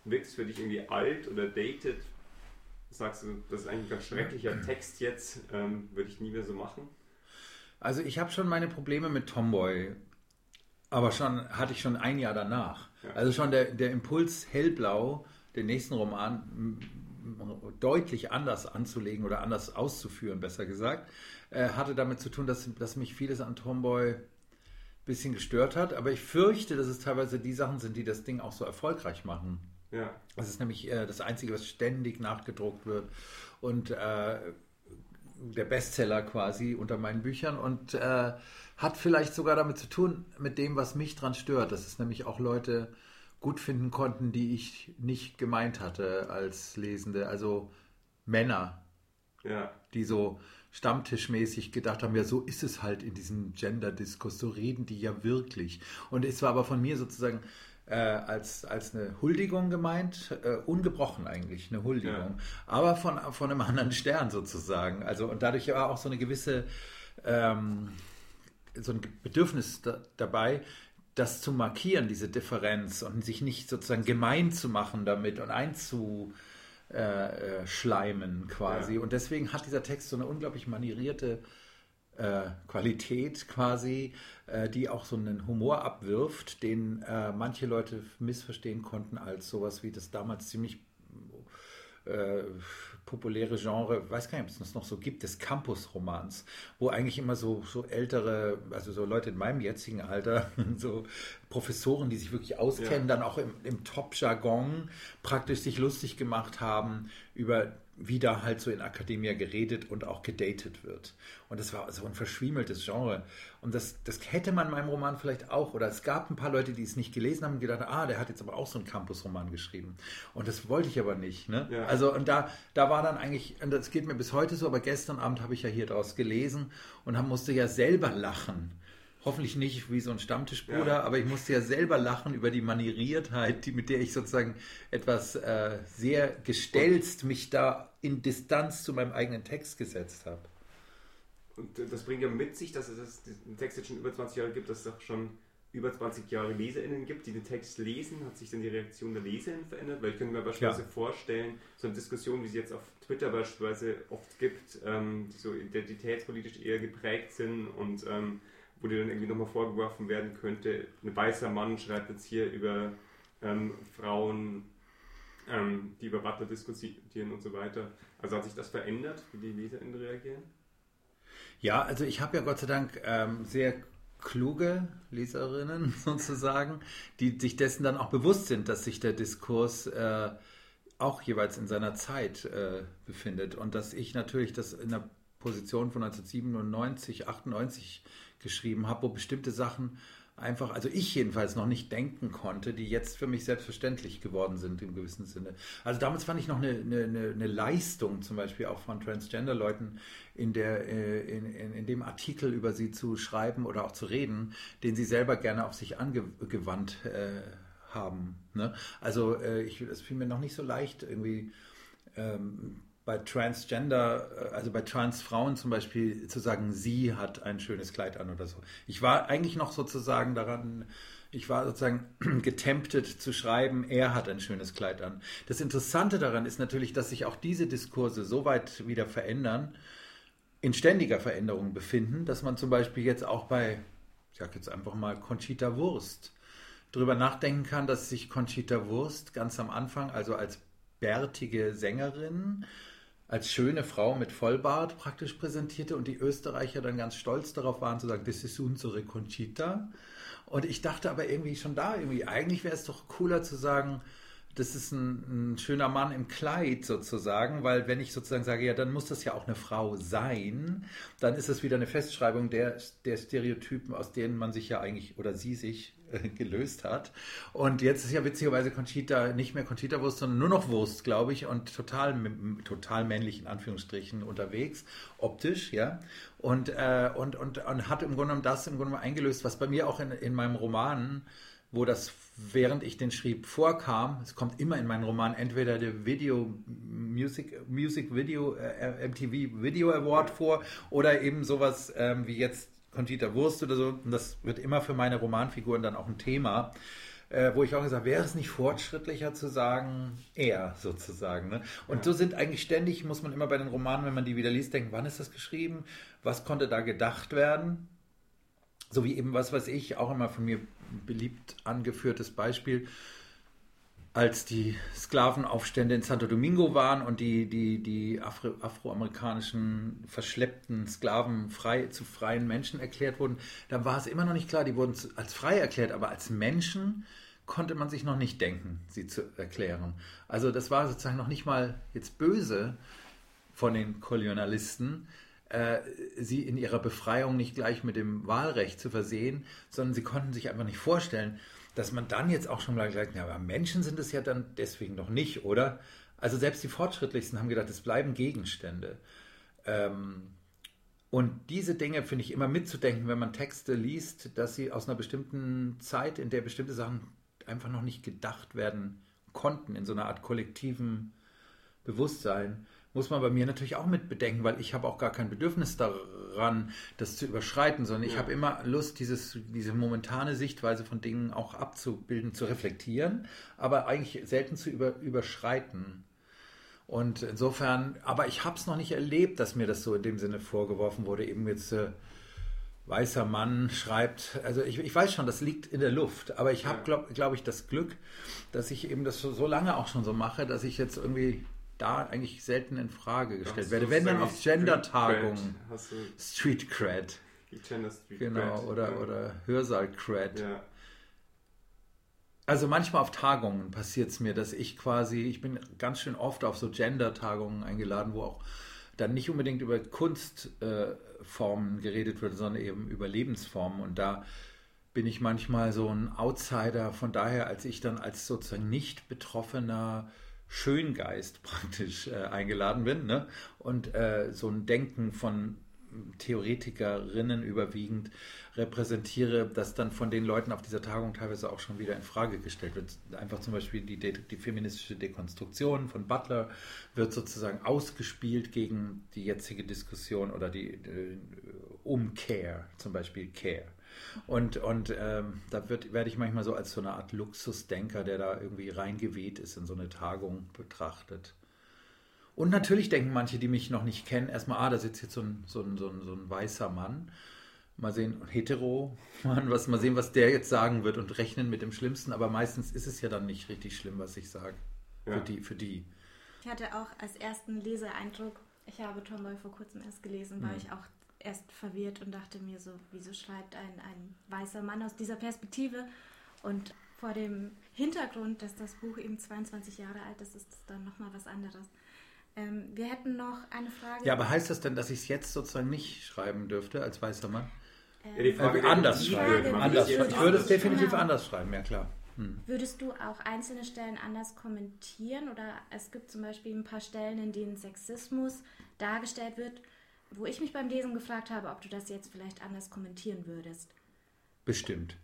wirkt es für dich irgendwie alt oder dated? Sagst du, das ist eigentlich ein ganz schrecklicher Text jetzt, ähm, würde ich nie mehr so machen? Also ich habe schon meine Probleme mit Tomboy, aber schon hatte ich schon ein Jahr danach. Ja. Also schon der, der Impuls Hellblau, den nächsten Roman m- m- deutlich anders anzulegen oder anders auszuführen, besser gesagt, äh, hatte damit zu tun, dass, dass mich vieles an Tomboy ein bisschen gestört hat. Aber ich fürchte, dass es teilweise die Sachen sind, die das Ding auch so erfolgreich machen. Ja, Das ist nämlich äh, das Einzige, was ständig nachgedruckt wird und äh, der Bestseller quasi unter meinen Büchern und äh, hat vielleicht sogar damit zu tun, mit dem, was mich dran stört, dass es nämlich auch Leute gut finden konnten, die ich nicht gemeint hatte als Lesende, also Männer, ja, die so stammtischmäßig gedacht haben, ja, so ist es halt in diesem Gender-Diskurs, so reden die ja wirklich. Und es war aber von mir sozusagen äh, als, als eine Huldigung gemeint, äh, ungebrochen eigentlich, eine Huldigung, Ja. aber von, von einem anderen Stern sozusagen. Also und dadurch war auch so eine gewisse, ähm, so ein Bedürfnis da, dabei, das zu markieren, diese Differenz und sich nicht sozusagen gemein zu machen damit und einzuschleimen äh, quasi. Ja. Und deswegen hat dieser Text so eine unglaublich manierierte äh, Qualität quasi, äh, die auch so einen Humor abwirft, den äh, manche Leute missverstehen konnten als sowas wie das damals ziemlich äh, populäre Genre, weiß gar nicht, ob es das noch so gibt, des Campus-Romans, wo eigentlich immer so, so ältere, also so Leute in meinem jetzigen Alter, so Professoren, die sich wirklich auskennen, ja. dann auch im, im Top-Jargon praktisch sich lustig gemacht haben über wie da halt so in Akademia geredet und auch gedatet wird. Und das war so ein verschwiemeltes Genre. Und das, das hätte man in meinem Roman vielleicht auch. Oder es gab ein paar Leute, die es nicht gelesen haben und gedacht, ah, der hat jetzt aber auch so einen Campus-Roman geschrieben. Und das wollte ich aber nicht. Ne? Ja. Also, und da, da war dann eigentlich, und das geht mir bis heute so, aber gestern Abend habe ich ja hier draus gelesen und musste ja selber lachen hoffentlich nicht wie so ein Stammtischbruder, ja. aber ich musste ja selber lachen über die Manieriertheit, die, mit der ich sozusagen etwas äh, sehr gestelzt mich da in Distanz zu meinem eigenen Text gesetzt habe. Und das bringt ja mit sich, dass es den Text jetzt schon über 20 Jahre gibt, dass es auch schon über 20 Jahre LeserInnen gibt, die den Text lesen. Hat sich dann die Reaktion der LeserInnen verändert? Weil ich könnte mir beispielsweise ja. vorstellen, so eine Diskussion, wie sie jetzt auf Twitter beispielsweise oft gibt, ähm, die so identitätspolitisch eher geprägt sind und ähm, wo dir dann irgendwie nochmal vorgeworfen werden könnte, ein weißer Mann schreibt jetzt hier über ähm, Frauen, ähm, die über Butler diskutieren und so weiter. Also hat sich das verändert, wie die LeserInnen reagieren? Ja, also ich habe ja Gott sei Dank ähm, sehr kluge Leserinnen sozusagen, die sich dessen dann auch bewusst sind, dass sich der Diskurs äh, auch jeweils in seiner Zeit äh, befindet und dass ich natürlich das in der Position von 1997, 98 geschrieben habe, wo bestimmte Sachen einfach, also ich jedenfalls noch nicht denken konnte, die jetzt für mich selbstverständlich geworden sind im gewissen Sinne. Also damals fand ich noch eine, eine, eine Leistung zum Beispiel auch von Transgender-Leuten in, äh, in, in, in, dem Artikel über sie zu schreiben oder auch zu reden, den sie selber gerne auf sich angewandt äh, haben. Ne? Also äh, ich, es fiel mir noch nicht so leicht irgendwie ähm, bei Transgender, äh, also bei Transfrauen zum Beispiel, zu sagen, sie hat ein schönes Kleid an oder so. Ich war eigentlich noch sozusagen daran, ich war sozusagen getemptet zu schreiben, er hat ein schönes Kleid an. Das Interessante daran ist natürlich, dass sich auch diese Diskurse so weit wieder verändern, in ständiger Veränderung befinden, dass man zum Beispiel jetzt auch bei, ich sag jetzt einfach mal, Conchita Wurst darüber nachdenken kann, dass sich Conchita Wurst ganz am Anfang, also als bärtige Sängerin, als schöne Frau mit Vollbart praktisch präsentierte und die Österreicher dann ganz stolz darauf waren zu sagen, das ist unsere Conchita. Und ich dachte aber irgendwie schon da, irgendwie, eigentlich wäre es doch cooler zu sagen, das ist ein, ein, schöner Mann im Kleid sozusagen, weil wenn ich sozusagen sage, ja, dann muss das ja auch eine Frau sein, dann ist es wieder eine Festschreibung der, der Stereotypen, aus denen man sich ja eigentlich oder sie sich gelöst hat. Und jetzt ist ja witzigerweise Conchita nicht mehr Conchita-Wurst, sondern nur noch Wurst, glaube ich, und total, total männlich in Anführungsstrichen unterwegs, optisch, ja. Und, äh, und, und, und hat im Grunde genommen das im Grunde genommen eingelöst, was bei mir auch in, in meinem Roman wo das, während ich den schrieb, vorkam. Es kommt immer in meinen Roman entweder der Video Music, Music Video, äh, MTV Video Award vor oder eben sowas ähm, wie jetzt Conchita Wurst oder so. Und das wird immer für meine Romanfiguren dann auch ein Thema. Äh, wo ich auch gesagt wäre es nicht fortschrittlicher zu sagen, er sozusagen. Ne? Und ja. so sind eigentlich ständig, muss man immer bei den Romanen, wenn man die wieder liest, denken, wann ist das geschrieben? Was konnte da gedacht werden? So wie eben was, was ich auch immer von mir beliebt angeführtes Beispiel, als die Sklavenaufstände in Santo Domingo waren und die, die, die Afro, afroamerikanischen verschleppten Sklaven frei, zu freien Menschen erklärt wurden, dann war es immer noch nicht klar, die wurden als frei erklärt, aber als Menschen konnte man sich noch nicht denken, sie zu erklären. Also das war sozusagen noch nicht mal jetzt böse von den Kolonialisten, äh, sie in ihrer Befreiung nicht gleich mit dem Wahlrecht zu versehen, sondern sie konnten sich einfach nicht vorstellen, dass man dann jetzt auch schon mal gleich, ja, aber Menschen sind es ja dann deswegen noch nicht, oder? Also selbst die Fortschrittlichsten haben gedacht, es bleiben Gegenstände. Ähm, und diese Dinge finde ich immer mitzudenken, wenn man Texte liest, dass sie aus einer bestimmten Zeit, in der bestimmte Sachen einfach noch nicht gedacht werden konnten, in so einer Art kollektiven Bewusstsein, muss man bei mir natürlich auch mit bedenken, weil ich habe auch gar kein Bedürfnis daran, das zu überschreiten, sondern ich Ja. habe immer Lust, dieses, diese momentane Sichtweise von Dingen auch abzubilden, zu reflektieren, aber eigentlich selten zu über, überschreiten. Und insofern, aber ich habe es noch nicht erlebt, dass mir das so in dem Sinne vorgeworfen wurde, eben jetzt äh, weißer Mann schreibt, also ich, ich weiß schon, das liegt in der Luft, aber ich habe, glaube glaub ich, das Glück, dass ich eben das so, so lange auch schon so mache, dass ich jetzt irgendwie da eigentlich selten in Frage gestellt werde. Wenn dann auf Gender-Tagungen, Street Cred, Gender Street genau, Cred? oder, ja. oder Hörsaal Cred. Ja. Also manchmal auf Tagungen passiert es mir, dass ich quasi, ich bin ganz schön oft auf so Gender-Tagungen eingeladen, wo auch dann nicht unbedingt über Kunstformen äh, geredet wird, sondern eben über Lebensformen. Und da bin ich manchmal so ein Outsider. Von daher, als ich dann als sozusagen nicht betroffener Schöngeist praktisch äh, eingeladen bin ne? und äh, so ein Denken von Theoretikerinnen überwiegend repräsentiere, das dann von den Leuten auf dieser Tagung teilweise auch schon wieder in Frage gestellt wird. Einfach zum Beispiel die, die feministische Dekonstruktion von Butler wird sozusagen ausgespielt gegen die jetzige Diskussion oder die äh, um zum Beispiel Care. Und, und ähm, da wird, werde ich manchmal so als so eine Art Luxusdenker, der da irgendwie reingeweht ist in so eine Tagung betrachtet. Und natürlich denken manche, die mich noch nicht kennen, erstmal, ah, da sitzt jetzt so ein, so ein, so ein, so ein weißer Mann. Mal sehen, ein hetero Mann, was, mal sehen, was der jetzt sagen wird und rechnen mit dem Schlimmsten. Aber meistens ist es ja dann nicht richtig schlimm, was ich sage. Ja. Für, die, für die. Ich hatte auch als ersten Leseeindruck, ich habe Tomboy vor kurzem erst gelesen, war Mhm. ich auch erst verwirrt und dachte mir so, wieso schreibt ein, ein weißer Mann aus dieser Perspektive? Und vor dem Hintergrund, dass das Buch eben 22 Jahre alt ist, ist es dann nochmal was anderes. Ähm, wir hätten noch eine Frage. Ja, aber heißt das denn, dass ich es jetzt sozusagen nicht schreiben dürfte als weißer Mann? Ja, die Äh, Frage, anders schreiben. man Anders, jetzt ich würde es definitiv Genau. anders schreiben, ja klar. Hm. Würdest du auch einzelne Stellen anders kommentieren? Oder es gibt zum Beispiel ein paar Stellen, in denen Sexismus dargestellt wird, wo ich mich beim Lesen gefragt habe, ob du das jetzt vielleicht anders kommentieren würdest. Bestimmt.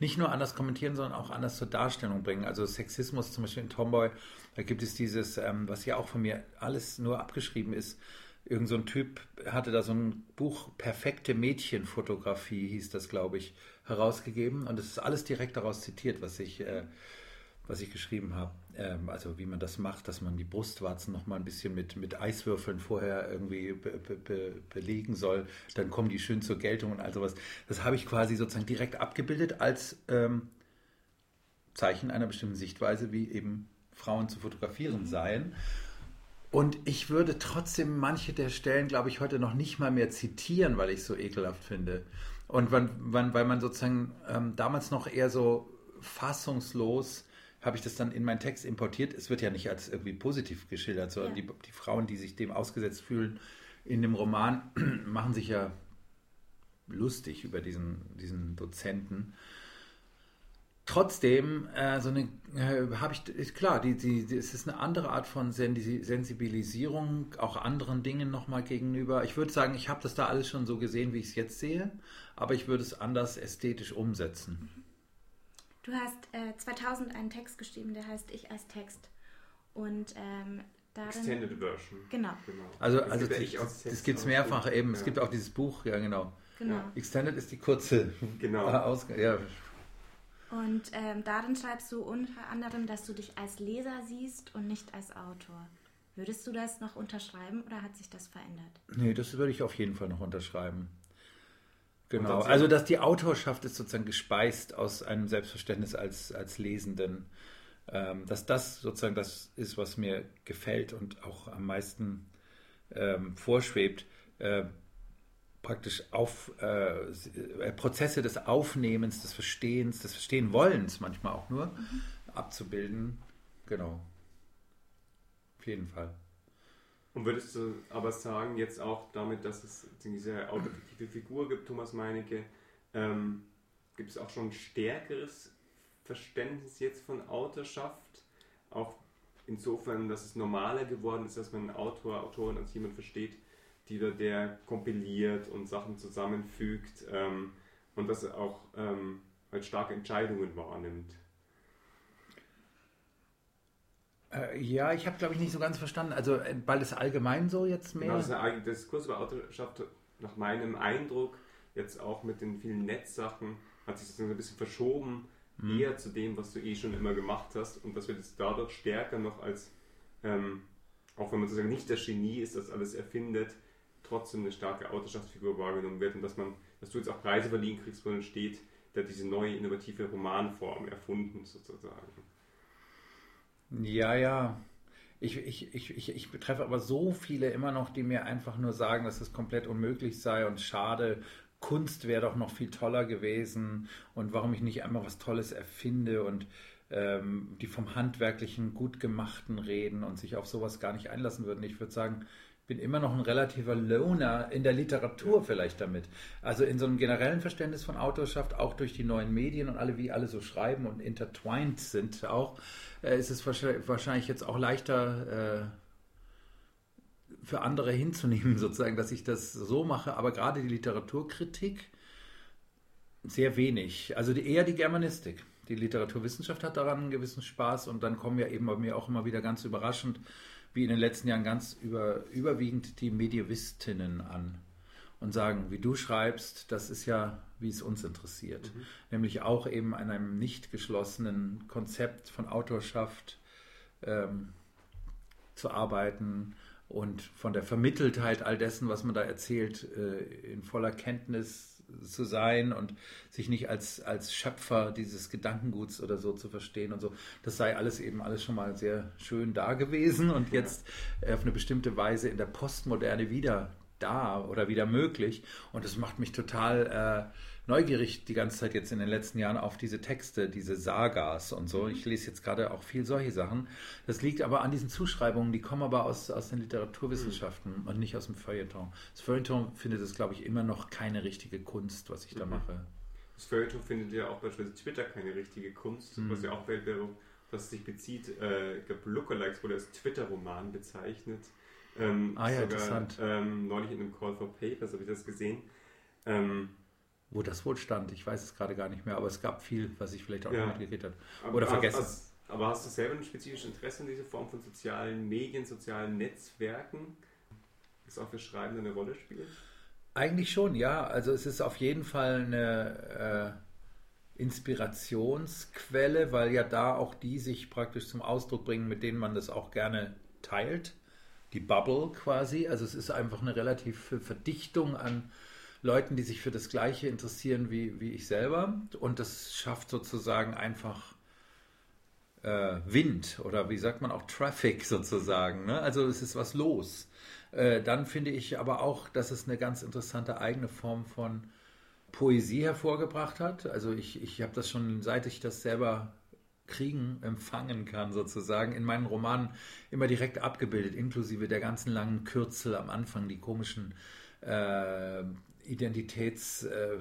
Nicht nur anders kommentieren, sondern auch anders zur Darstellung bringen. Also Sexismus zum Beispiel in Tomboy, da gibt es dieses, ähm, was ja auch von mir alles nur abgeschrieben ist. Irgend so ein Typ hatte da so ein Buch Perfekte Mädchenfotografie, hieß das, glaube ich, herausgegeben. Und es ist alles direkt daraus zitiert, was ich, äh, was ich geschrieben habe. Ähm, also wie man das macht, dass man die Brustwarzen noch mal ein bisschen mit, mit Eiswürfeln vorher irgendwie be, be, be, belegen soll. Dann kommen die schön zur Geltung und all sowas. Das habe ich quasi sozusagen direkt abgebildet als ähm, Zeichen einer bestimmten Sichtweise, wie eben Frauen zu fotografieren seien. Und ich würde trotzdem manche der Stellen, glaube ich, heute noch nicht mal mehr zitieren, weil ich es so ekelhaft finde. Und wann, wann, weil man sozusagen ähm, damals noch eher so fassungslos habe ich das dann in meinen Text importiert. Es wird ja nicht als irgendwie positiv geschildert, sondern Ja. die, die Frauen, die sich dem ausgesetzt fühlen in dem Roman, machen sich ja lustig über diesen, diesen Dozenten. Trotzdem, äh, so eine, äh, habe ich, ist klar, die, die, die, es ist eine andere Art von Sensi- Sensibilisierung, auch anderen Dingen nochmal gegenüber. Ich würde sagen, ich habe das da alles schon so gesehen, wie ich es jetzt sehe, aber ich würde es anders ästhetisch umsetzen. Du hast äh, 2000 einen Text geschrieben, der heißt Ich als Text. Und ähm, darin. Extended Version. Genau, Genau. Also, Es also gibt das, Ich als das gibt es mehrfach eben. Es Ja. gibt auch dieses Buch, ja genau. genau. Ja. Extended ist die kurze Genau. Ausgabe. Ja, Und ähm, darin schreibst du unter anderem, dass du dich als Leser siehst und nicht als Autor. Würdest du das noch unterschreiben oder hat sich das verändert? Nee, das würde ich auf jeden Fall noch unterschreiben. Genau. Also, dass die Autorschaft ist sozusagen gespeist aus einem Selbstverständnis als, als Lesenden. Ähm, dass das sozusagen das ist, was mir gefällt und auch am meisten ähm, vorschwebt. Äh, praktisch auf äh, äh, Prozesse des Aufnehmens, des Verstehens, des Verstehenwollens manchmal auch nur abzubilden. Genau. Auf jeden Fall. Und würdest du aber sagen, jetzt auch damit, dass es diese autofiktive Figur gibt, Thomas Meinecke, ähm, gibt es auch schon ein stärkeres Verständnis jetzt von Autorschaft? Auch insofern, dass es normaler geworden ist, dass man einen Autor, Autorin als jemand versteht, die da der kompiliert und Sachen zusammenfügt ähm, und dass er auch ähm, halt starke Entscheidungen wahrnimmt. Äh, ja, ich habe, glaube ich, nicht so ganz verstanden. Also, äh, weil es allgemein so jetzt mehr. Genau, das ist ein Diskurs über Autorschaft, nach meinem Eindruck, jetzt auch mit den vielen Netzsachen, hat sich das ein bisschen verschoben, mhm. eher zu dem, was du eh schon immer gemacht hast und dass wir das dadurch stärker noch als, ähm, auch wenn man sozusagen nicht das Genie ist, das alles erfindet, trotzdem eine starke Autoschaftsfigur wahrgenommen wird und dass man, dass du jetzt auch Preise verliehen kriegst, wo dann steht, der diese neue innovative Romanform erfunden sozusagen. Ja, ja. Ich, ich, ich, ich, ich treffe aber so viele immer noch, die mir einfach nur sagen, dass es komplett unmöglich sei und schade. Kunst wäre doch noch viel toller gewesen und warum ich nicht einmal was Tolles erfinde und ähm, die vom handwerklichen, gut gemachten reden und sich auf sowas gar nicht einlassen würden. Ich würde sagen, bin immer noch ein relativer Loner in der Literatur vielleicht damit. Also in so einem generellen Verständnis von Autorschaft, auch durch die neuen Medien und alle, wie alle so schreiben und intertwined sind auch, äh, ist es wahrscheinlich jetzt auch leichter äh, für andere hinzunehmen, sozusagen, dass ich das so mache. Aber gerade die Literaturkritik sehr wenig. Also die, eher die Germanistik. Die Literaturwissenschaft hat daran einen gewissen Spaß und dann kommen ja eben bei mir auch immer wieder ganz überraschend wie in den letzten Jahren ganz über, überwiegend die Medievistinnen an und sagen, wie du schreibst, das ist ja, wie es uns interessiert. Mhm. Nämlich auch eben an einem nicht geschlossenen Konzept von Autorschaft ähm, zu arbeiten und von der Vermitteltheit all dessen, was man da erzählt, äh, in voller Kenntnis zu sein und sich nicht als, als Schöpfer dieses Gedankenguts oder so zu verstehen und so. Das sei alles eben alles schon mal sehr schön da gewesen und jetzt auf eine bestimmte Weise in der Postmoderne wieder da oder wieder möglich. Und das macht mich total äh, neugierig die ganze Zeit jetzt in den letzten Jahren auf diese Texte, diese Sagas und so. Ich lese jetzt gerade auch viel solche Sachen. Das liegt aber an diesen Zuschreibungen, die kommen aber aus, aus den Literaturwissenschaften mhm. und nicht aus dem Feuilleton. Das Feuilleton findet es, glaube ich, immer noch keine richtige Kunst, was ich da mhm. mache. Das Feuilleton findet ja auch beispielsweise Twitter keine richtige Kunst, mhm. was ja auch darauf, was sich bezieht, äh, ich glaube, Lookalikes wurde als Twitter-Roman bezeichnet. Ähm, ah ja, sogar, interessant. Ähm, neulich in einem Call for Papers habe ich das gesehen. Ähm, wo das wohl stand, ich weiß es gerade gar nicht mehr, aber es gab viel, was ich vielleicht auch ja. noch mitgekriegt habe. Oder vergessen. Hast, aber hast du selber ein spezifisches Interesse an dieser Form von sozialen Medien, sozialen Netzwerken, das auch für Schreiben eine Rolle spielt? Eigentlich schon, ja. Also es ist auf jeden Fall eine äh, Inspirationsquelle, weil ja da auch die sich praktisch zum Ausdruck bringen, mit denen man das auch gerne teilt. Die Bubble quasi. Also es ist einfach eine relative Verdichtung an Leuten, die sich für das Gleiche interessieren wie, wie ich selber. Und das schafft sozusagen einfach äh, Wind oder wie sagt man auch Traffic sozusagen. Ne? Also es ist was los. Äh, dann finde ich aber auch, dass es eine ganz interessante eigene Form von Poesie hervorgebracht hat. Also ich, ich habe das schon, seit ich das selber kriegen, empfangen kann, sozusagen, in meinen Romanen immer direkt abgebildet, inklusive der ganzen langen Kürzel am Anfang, die komischen äh, Identitäts äh,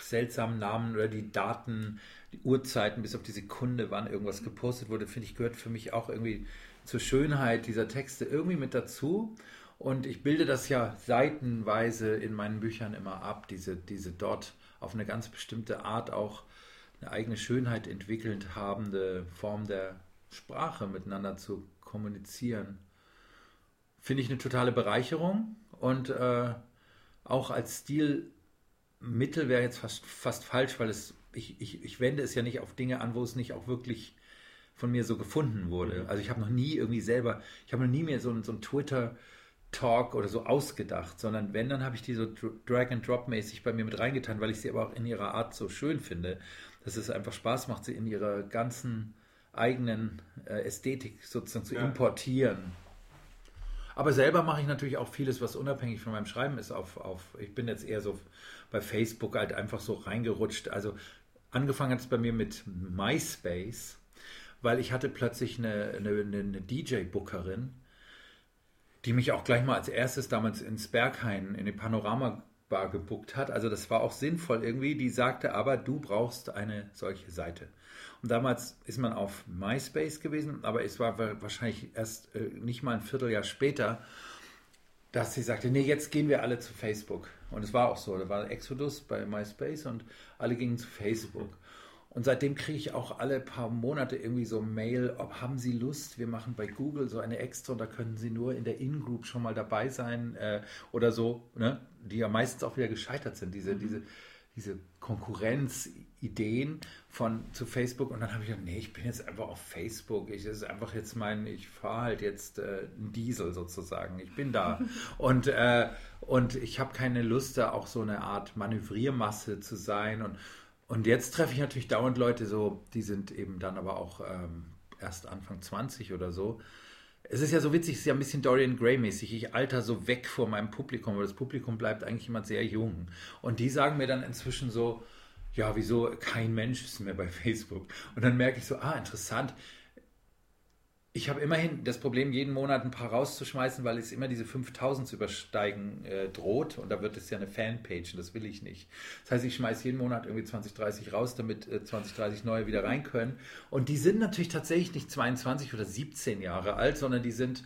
seltsamen Namen oder die Daten, die Uhrzeiten bis auf die Sekunde, wann irgendwas gepostet wurde, finde ich, gehört für mich auch irgendwie zur Schönheit dieser Texte irgendwie mit dazu. Und ich bilde das ja seitenweise in meinen Büchern immer ab, diese, diese dort auf eine ganz bestimmte Art auch eine eigene Schönheit entwickelt habende Form der Sprache miteinander zu kommunizieren. Finde ich eine totale Bereicherung und äh, auch als Stilmittel wäre jetzt fast, fast falsch, weil es, ich, ich, ich wende es ja nicht auf Dinge an, wo es nicht auch wirklich von mir so gefunden wurde. Mhm. Also ich habe noch nie irgendwie selber, ich habe noch nie mehr so, so ein Twitter- Talk oder so ausgedacht, sondern wenn, dann habe ich die so Drag-and-Drop-mäßig bei mir mit reingetan, weil ich sie aber auch in ihrer Art so schön finde, dass es einfach Spaß macht, sie in ihrer ganzen eigenen äh, Ästhetik sozusagen zu ja. importieren. Aber selber mache ich natürlich auch vieles, was unabhängig von meinem Schreiben ist. Auf, auf, ich bin jetzt eher so bei Facebook halt einfach so reingerutscht. Also angefangen hat es bei mir mit MySpace, weil ich hatte plötzlich eine, eine, eine DJ-Bookerin, die mich auch gleich mal als erstes damals ins Berghain in die Panorama Bar gebuckt hat. Also das war auch sinnvoll irgendwie. Die sagte aber, du brauchst eine solche Seite. Und damals ist man auf MySpace gewesen, aber es war wahrscheinlich erst äh, nicht mal ein Vierteljahr später, dass sie sagte, nee, jetzt gehen wir alle zu Facebook. Und es war auch so, da war Exodus bei MySpace und alle gingen zu Facebook. Und seitdem kriege ich auch alle paar Monate irgendwie so Mail, ob haben Sie Lust, wir machen bei Google so eine Extra und da können Sie nur in der In-Group schon mal dabei sein äh, oder so, ne? die ja meistens auch wieder gescheitert sind, diese, mhm. diese, diese Konkurrenzideen von zu Facebook. Und dann habe ich gedacht, nee, ich bin jetzt einfach auf Facebook, ich das ist einfach jetzt mein, ich fahre halt jetzt äh, einen Diesel sozusagen, ich bin da. Und, äh, und ich habe keine Lust, da auch so eine Art Manövriermasse zu sein. Und und jetzt treffe ich natürlich dauernd Leute so, die sind eben dann aber auch ähm, erst Anfang 20 oder so. Es ist ja so witzig, es ist ja ein bisschen Dorian Gray-mäßig. Ich alter so weg vor meinem Publikum, aber das Publikum bleibt eigentlich immer sehr jung. Und die sagen mir dann inzwischen so, ja, wieso kein Mensch ist mehr bei Facebook? Und dann merke ich so, ah, interessant ich habe immerhin das Problem, jeden Monat ein paar rauszuschmeißen, weil es immer diese 5000 zu übersteigen äh, droht. Und da wird es ja eine Fanpage und das will ich nicht. Das heißt, ich schmeiße jeden Monat irgendwie 20, 30 raus, damit äh, 20, 30 neue wieder rein können. Und die sind natürlich tatsächlich nicht 22 oder 17 Jahre alt, sondern die sind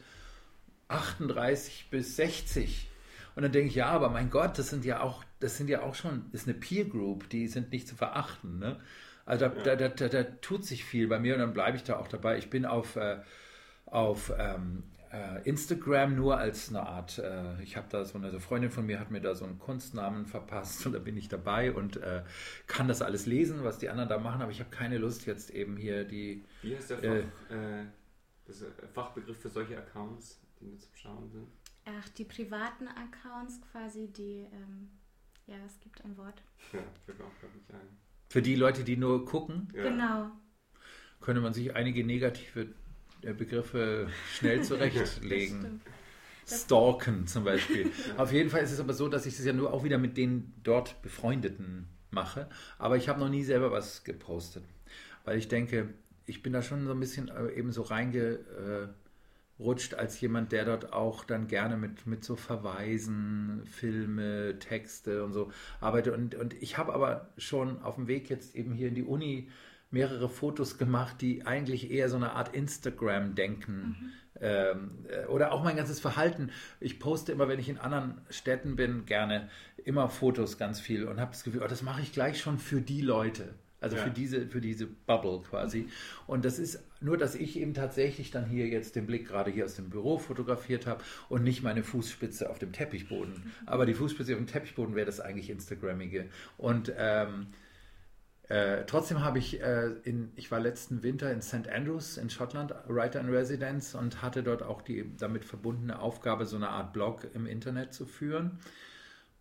38 bis 60. Und dann denke ich, ja, aber mein Gott, das sind ja auch, das sind ja auch schon, ist eine Peer Group, die sind nicht zu verachten. Ne? Also da, ja. da, da, da, tut sich viel bei mir und dann bleibe ich da auch dabei. Ich bin auf, äh, auf ähm, äh, Instagram nur als eine Art, äh, ich habe da so eine, eine Freundin von mir hat mir da so einen Kunstnamen verpasst und da bin ich dabei und äh, kann das alles lesen, was die anderen da machen, aber ich habe keine Lust jetzt eben hier die... Wie heißt der äh, Fach, äh, das Fachbegriff für solche Accounts, die nur zum Schauen sind? Ach, die privaten Accounts quasi, die, ähm, ja, es gibt ein Wort. Ja, fällt auch, glaube ich, ein. Für die Leute, die nur gucken? Ja. Genau. Könnte man sich einige negative äh, Begriffe schnell zurechtlegen. Stalken zum Beispiel. Auf jeden Fall ist es aber so, dass ich das ja nur auch wieder mit den dort Befreundeten mache. Aber ich habe noch nie selber was gepostet. Weil ich denke, ich bin da schon so ein bisschen äh, eben so reingerutscht als jemand, der dort auch dann gerne mit, mit so Verweisen, Filme, Texte und so arbeitet. Und, und ich habe aber schon auf dem Weg jetzt eben hier in die Uni mehrere Fotos gemacht, die eigentlich eher so eine Art Instagram-Denken mhm. ähm, äh, oder auch mein ganzes Verhalten. Ich poste immer, wenn ich in anderen Städten bin, gerne immer Fotos ganz viel und habe das Gefühl, oh, das mache ich gleich schon für die Leute. Also ja. für diese, für diese Bubble quasi. Und das ist nur, dass ich eben tatsächlich dann hier jetzt den Blick gerade hier aus dem Büro fotografiert habe und nicht meine Fußspitze auf dem Teppichboden. Aber die Fußspitze auf dem Teppichboden wäre das eigentlich Instagrammige. Und ähm, äh, trotzdem habe ich äh, in, ich war letzten Winter in St. Andrews in Schottland, Writer in Residence und hatte dort auch die damit verbundene Aufgabe, so eine Art Blog im Internet zu führen.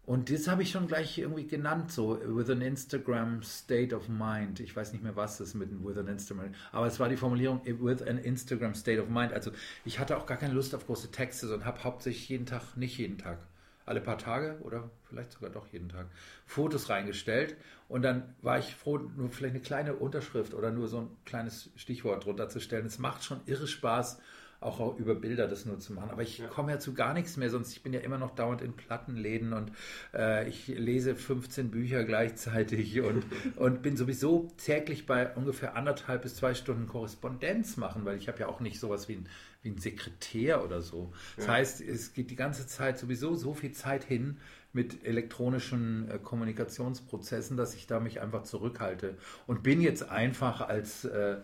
Und das habe ich schon gleich irgendwie genannt, so with an Instagram state of mind. Ich weiß nicht mehr, was das mit with an Instagram, aber es war die Formulierung with an Instagram state of mind. Also ich hatte auch gar keine Lust auf große Texte, sondern habe hauptsächlich jeden Tag, nicht jeden Tag, alle paar Tage oder vielleicht sogar doch jeden Tag Fotos reingestellt und dann war ich froh, nur vielleicht eine kleine Unterschrift oder nur so ein kleines Stichwort drunter zu stellen. Es macht schon irre Spaß, auch über Bilder das nur zu machen. Aber ich komme ja zu gar nichts mehr, sonst ich bin ja immer noch dauernd in Plattenläden und äh, ich lese 15 Bücher gleichzeitig und, und bin sowieso täglich bei ungefähr anderthalb bis zwei Stunden Korrespondenz machen, weil ich habe ja auch nicht sowas wie ein, wie ein Sekretär oder so. Das ja. heißt, es geht die ganze Zeit sowieso so viel Zeit hin mit elektronischen äh, Kommunikationsprozessen, dass ich da mich einfach zurückhalte und bin jetzt einfach als äh,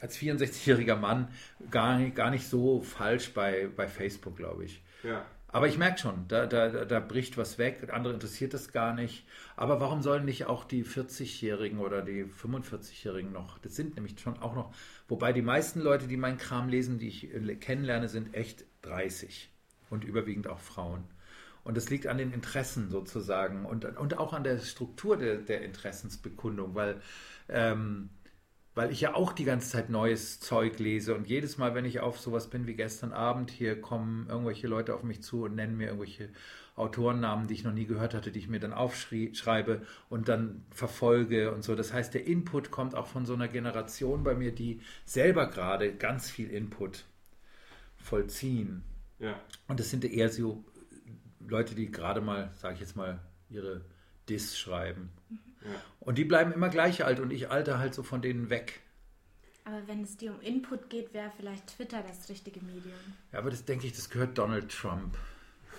als 64-jähriger Mann gar nicht, gar nicht so falsch bei, bei Facebook, glaube ich. Ja. Aber ich merke schon, da, da, da bricht was weg, andere interessiert das gar nicht. Aber warum sollen nicht auch die 40-Jährigen oder die 45-Jährigen noch, das sind nämlich schon auch noch, wobei die meisten Leute, die meinen Kram lesen, die ich äh, kennenlerne, sind echt 30 und überwiegend auch Frauen. Und das liegt an den Interessen sozusagen und, und auch an der Struktur der, der Interessensbekundung, weil ähm, weil ich ja auch die ganze Zeit neues Zeug lese und jedes Mal, wenn ich auf sowas bin wie gestern Abend, hier kommen irgendwelche Leute auf mich zu und nennen mir irgendwelche Autorennamen, die ich noch nie gehört hatte, die ich mir dann aufschreibe und dann verfolge und so. Das heißt, der Input kommt auch von so einer Generation bei mir, die selber gerade ganz viel Input vollziehen. Ja. Und das sind eher so Leute, die gerade mal, sage ich jetzt mal, ihre Diss schreiben. Mhm. Und die bleiben immer gleich alt und ich alte halt so von denen weg. Aber wenn es dir um Input geht, wäre vielleicht Twitter das richtige Medium. Ja, aber das denke ich, das gehört Donald Trump.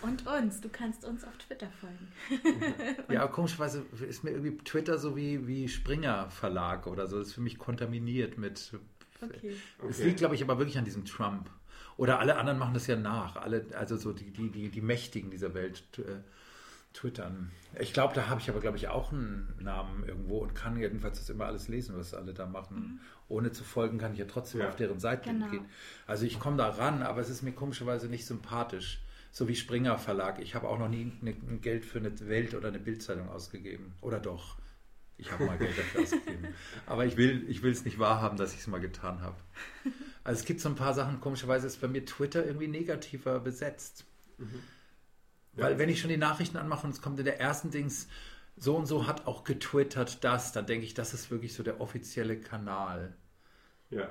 Und uns. Du kannst uns auf Twitter folgen. ja, komischerweise ist mir irgendwie Twitter so wie, wie Springer Verlag oder so. Das ist für mich kontaminiert mit. Okay. Es liegt, glaube ich, aber wirklich an diesem Trump. Oder alle anderen machen das ja nach. Alle, also so die, die, die, die Mächtigen dieser Welt äh, twittern. Ich glaube, da habe ich aber, glaube ich, auch einen Namen irgendwo und kann jedenfalls das immer alles lesen, was alle da machen. Mhm. Ohne zu folgen kann ich ja trotzdem ja. auf deren Seite genau. gehen. Also ich komme da ran, aber es ist mir komischerweise nicht sympathisch. So wie Springer Verlag. Ich habe auch noch nie ein Geld für eine Welt- oder eine Bildzeitung ausgegeben. Oder doch? Ich habe mal Geld dafür ausgegeben. Aber ich will ich es nicht wahrhaben, dass ich es mal getan habe. Also es gibt so ein paar Sachen, komischerweise ist bei mir Twitter irgendwie negativer besetzt. Mhm. Weil wenn ich schon die Nachrichten anmache und es kommt in der ersten Dings, so und so hat auch getwittert das, dann denke ich, das ist wirklich so der offizielle Kanal. Ja.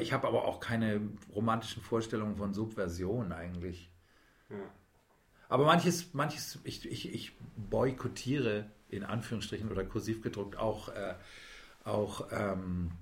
Ich habe aber auch keine romantischen Vorstellungen von Subversion eigentlich. Ja. Aber manches, manches, ich, ich, ich boykottiere in Anführungsstrichen oder kursiv gedruckt auch, äh, auch ähm,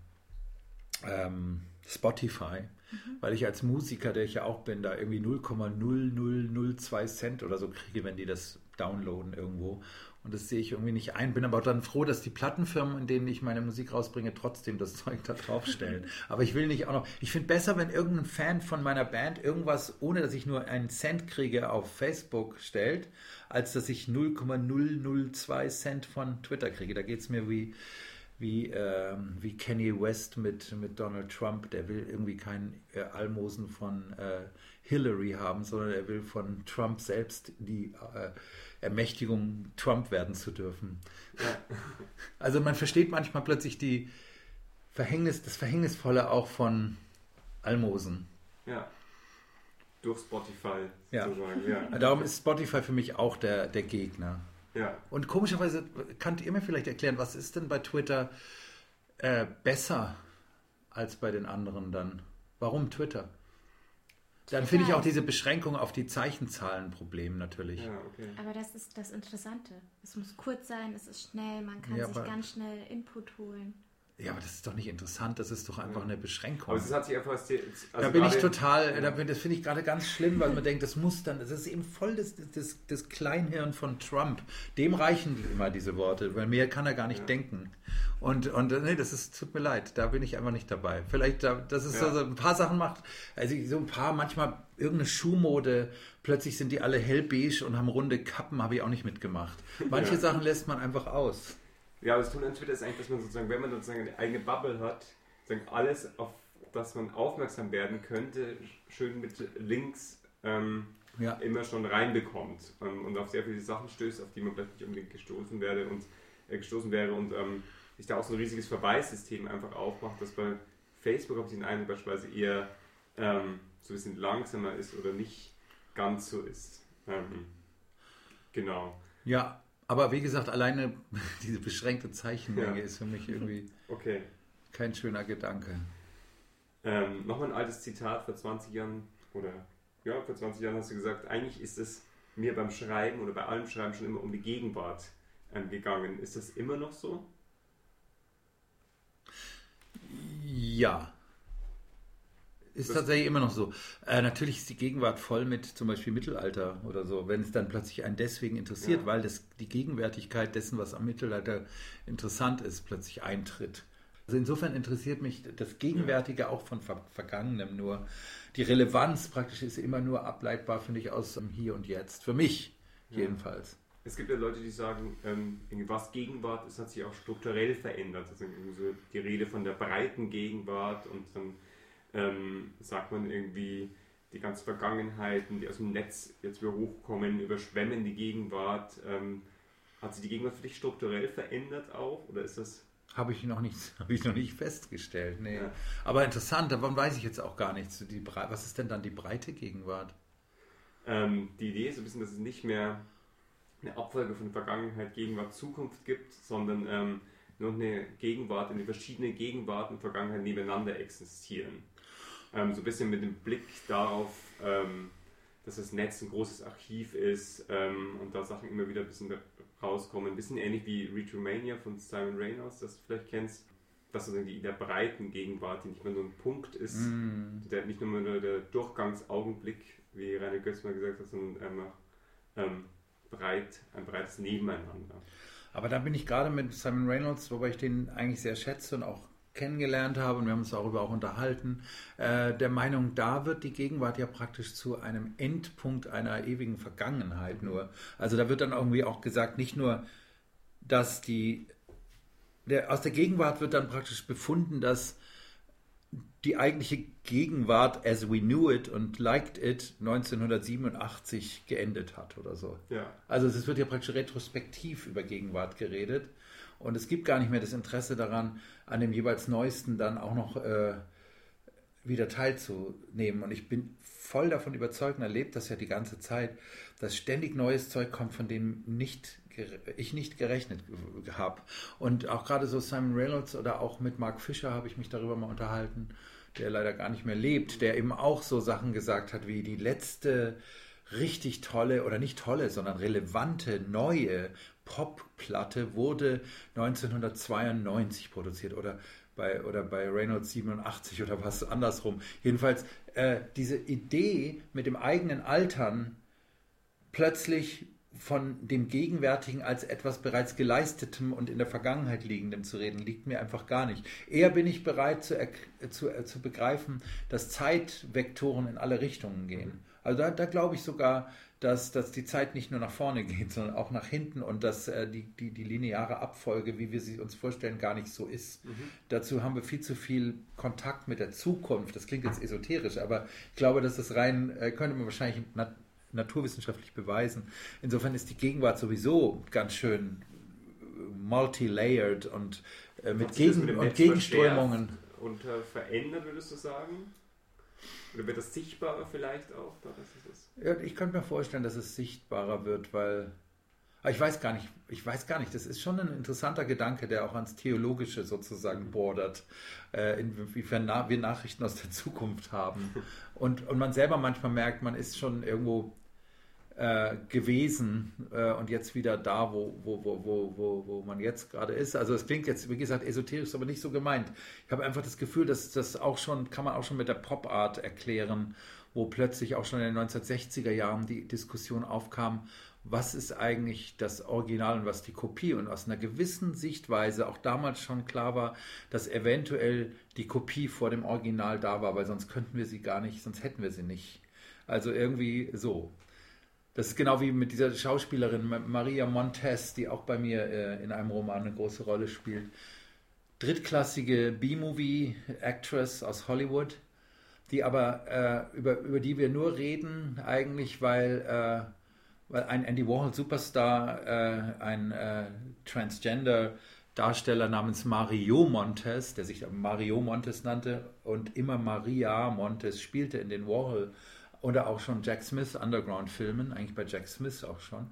ähm, Spotify, mhm. weil ich als Musiker, der ich ja auch bin, da irgendwie 0,0002 Cent oder so kriege, wenn die das downloaden irgendwo. Und das sehe ich irgendwie nicht ein. Bin aber dann froh, dass die Plattenfirmen, in denen ich meine Musik rausbringe, trotzdem das Zeug da draufstellen. aber ich will nicht auch noch. Ich finde besser, wenn irgendein Fan von meiner Band irgendwas, ohne dass ich nur einen Cent kriege, auf Facebook stellt, als dass ich 0,002 Cent von Twitter kriege. Da geht es mir wie, wie, äh, wie Kanye West mit, mit Donald Trump. Der will irgendwie kein äh, Almosen von äh, Hillary haben, sondern er will von Trump selbst die äh, Ermächtigung, Trump werden zu dürfen. Ja. Also man versteht manchmal plötzlich die Verhängnis, das Verhängnisvolle auch von Almosen. Ja. Durch Spotify ja. sozusagen. Ja. Darum ist Spotify für mich auch der, der Gegner. Ja. Und komischerweise, könnt ihr mir vielleicht erklären, was ist denn bei Twitter äh, besser als bei den anderen dann? Warum Twitter? Dann finde ich auch diese Beschränkung auf die Zeichenzahlen Problem natürlich. Ja, okay. Aber das ist das Interessante. Es muss kurz sein, es ist schnell, man kann ja, sich ganz schnell Input holen. Ja, aber das ist doch nicht interessant, das ist doch einfach eine Beschränkung. Aber es hat sich einfach. Also da bin ich total, da bin, das finde ich gerade ganz schlimm, weil man denkt, das muss dann, das ist eben voll das, das, das Kleinhirn von Trump. Dem reichen immer diese Worte, weil mehr kann er gar nicht ja. denken. Und, und nee, das ist, tut mir leid, da bin ich einfach nicht dabei. Vielleicht, das ist ja. so, so ein paar Sachen macht, also so ein paar, manchmal irgendeine Schuhmode, plötzlich sind die alle hellbeige und haben runde Kappen, habe ich auch nicht mitgemacht. Manche ja. Sachen lässt man einfach aus. Ja, das Tun an Twitter ist eigentlich, dass man sozusagen, wenn man sozusagen eine eigene Bubble hat, sozusagen alles, auf das man aufmerksam werden könnte, schön mit Links ähm, ja. immer schon reinbekommt ähm, und auf sehr viele Sachen stößt, auf die man vielleicht nicht unbedingt gestoßen werde und äh, gestoßen wäre und ähm, sich da auch so ein riesiges Verweissystem einfach aufmacht, dass bei Facebook habe ich den Eindruck beispielsweise eher ähm, so ein bisschen langsamer ist oder nicht ganz so ist. Ähm, genau. Ja, aber wie gesagt, alleine diese beschränkte Zeichenmenge ja. ist für mich irgendwie okay. kein schöner Gedanke. Ähm, Nochmal ein altes Zitat vor 20 Jahren, oder ja, vor 20 Jahren hast du gesagt, eigentlich ist es mir beim Schreiben oder bei allem Schreiben schon immer um die Gegenwart ähm, gegangen. Ist das immer noch so? Ja. Ist das tatsächlich immer noch so. Äh, natürlich ist die Gegenwart voll mit zum Beispiel Mittelalter oder so, wenn es dann plötzlich einen deswegen interessiert, ja. weil das, die Gegenwärtigkeit dessen, was am Mittelalter interessant ist, plötzlich eintritt. Also insofern interessiert mich das Gegenwärtige auch von Ver Vergangenem nur. Die Relevanz praktisch ist immer nur ableitbar, finde ich, aus dem Hier und Jetzt. Für mich ja. jedenfalls. Es gibt ja Leute, die sagen, ähm, was Gegenwart ist, hat sich auch strukturell verändert. Also so die Rede von der breiten Gegenwart und dann ähm, sagt man irgendwie, die ganzen Vergangenheiten, die aus dem Netz jetzt wieder hochkommen, überschwemmen die Gegenwart. Ähm, hat sich die Gegenwart für dich strukturell verändert auch? Oder ist das. Habe ich noch nicht, habe ich noch nicht festgestellt. Nee. Ja. Aber interessant, davon weiß ich jetzt auch gar nichts. Die, was ist denn dann die breite Gegenwart? Ähm, die Idee ist ein bisschen, dass es nicht mehr eine Abfolge von Vergangenheit, Gegenwart, Zukunft gibt, sondern ähm, nur eine Gegenwart, in die verschiedenen Gegenwarten, Vergangenheit nebeneinander existieren ähm, so ein bisschen mit dem Blick darauf, ähm, dass das Netz ein großes Archiv ist ähm, und da Sachen immer wieder ein bisschen rauskommen. Ein bisschen ähnlich wie Retromania von Simon Reynolds, das du vielleicht kennst. Das ist die der breiten Gegenwart, die nicht mehr nur ein Punkt ist, mm. der nicht nur der Durchgangsaugenblick, wie Rainer Götz mal gesagt hat, sondern ähm, ähm, breit, ein breites Nebeneinander. Aber da bin ich gerade mit Simon Reynolds, wobei ich den eigentlich sehr schätze und auch kennengelernt habe und wir haben uns darüber auch unterhalten, äh, der Meinung, da wird die Gegenwart ja praktisch zu einem Endpunkt einer ewigen Vergangenheit nur. Also da wird dann irgendwie auch gesagt, nicht nur, dass die, der, aus der Gegenwart wird dann praktisch befunden, dass die eigentliche Gegenwart as we knew it und liked it 1987 geendet hat oder so. Ja. Also es wird ja praktisch retrospektiv über Gegenwart geredet und es gibt gar nicht mehr das Interesse daran, an dem jeweils Neuesten dann auch noch äh, wieder teilzunehmen. Und ich bin voll davon überzeugt und erlebe das ja die ganze Zeit, dass ständig neues Zeug kommt, von dem nicht ich nicht gerechnet habe. Und auch gerade so Simon Reynolds oder auch mit Mark Fischer habe ich mich darüber mal unterhalten, der leider gar nicht mehr lebt, der eben auch so Sachen gesagt hat wie die letzte richtig tolle oder nicht tolle, sondern relevante neue Popplatte wurde 1992 produziert oder bei, oder bei Reynolds 87 oder was andersrum. Jedenfalls äh, diese Idee mit dem eigenen Altern plötzlich von dem Gegenwärtigen als etwas bereits geleistetem und in der Vergangenheit liegendem zu reden, liegt mir einfach gar nicht. Eher bin ich bereit zu, zu, äh, zu begreifen, dass Zeitvektoren in alle Richtungen gehen. Also da, da glaube ich sogar, dass, dass die Zeit nicht nur nach vorne geht, sondern auch nach hinten und dass äh, die, die, die lineare Abfolge, wie wir sie uns vorstellen, gar nicht so ist. Mhm. Dazu haben wir viel zu viel Kontakt mit der Zukunft. Das klingt jetzt esoterisch, aber ich glaube, dass das rein, äh, könnte man wahrscheinlich nat naturwissenschaftlich beweisen. Insofern ist die Gegenwart sowieso ganz schön multilayered und äh, mit, Gegen mit und Gegenströmungen. Und äh, verändert, würdest du sagen? Oder wird das sichtbarer vielleicht auch? Ja, ich könnte mir vorstellen, dass es sichtbarer wird, weil. ich weiß gar nicht, ich weiß gar nicht, das ist schon ein interessanter Gedanke, der auch ans Theologische sozusagen bordert, äh, inwiefern wir Nachrichten aus der Zukunft haben. Und, und man selber manchmal merkt, man ist schon irgendwo äh, gewesen äh, und jetzt wieder da, wo, wo, wo, wo, wo, wo man jetzt gerade ist. Also es klingt jetzt, wie gesagt, esoterisch, aber nicht so gemeint. Ich habe einfach das Gefühl, dass das auch schon, kann man auch schon mit der Pop-Art erklären, wo plötzlich auch schon in den 1960er Jahren die Diskussion aufkam, was ist eigentlich das Original und was die Kopie und aus einer gewissen Sichtweise auch damals schon klar war, dass eventuell die Kopie vor dem Original da war, weil sonst könnten wir sie gar nicht, sonst hätten wir sie nicht. Also irgendwie so. Das ist genau wie mit dieser Schauspielerin Maria Montez, die auch bei mir äh, in einem Roman eine große Rolle spielt. Drittklassige B-Movie-Actress aus Hollywood, die aber äh, über, über die wir nur reden, eigentlich, weil, äh, weil ein Andy Warhol Superstar, äh, ein äh, Transgender Darsteller namens Mario Montes, der sich Mario Montes nannte und immer Maria Montes spielte in den Warhol oder auch schon Jack Smith Underground-Filmen, eigentlich bei Jack Smith auch schon,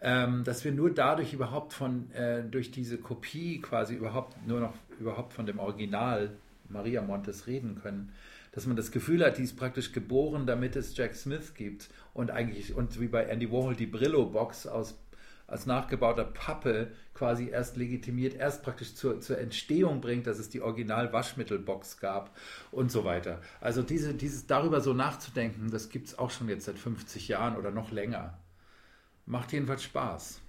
ähm, dass wir nur dadurch überhaupt von, äh, durch diese Kopie quasi überhaupt nur noch überhaupt von dem Original Maria Montes reden können. Dass man das Gefühl hat, die ist praktisch geboren, damit es Jack Smith gibt. Und eigentlich, und wie bei Andy Warhol die Brillo-Box aus als nachgebauter Pappe quasi erst legitimiert, erst praktisch zur, zur Entstehung bringt, dass es die Original-Waschmittelbox gab und so weiter. Also diese, dieses darüber so nachzudenken, das gibt es auch schon jetzt seit 50 Jahren oder noch länger. Macht jedenfalls Spaß.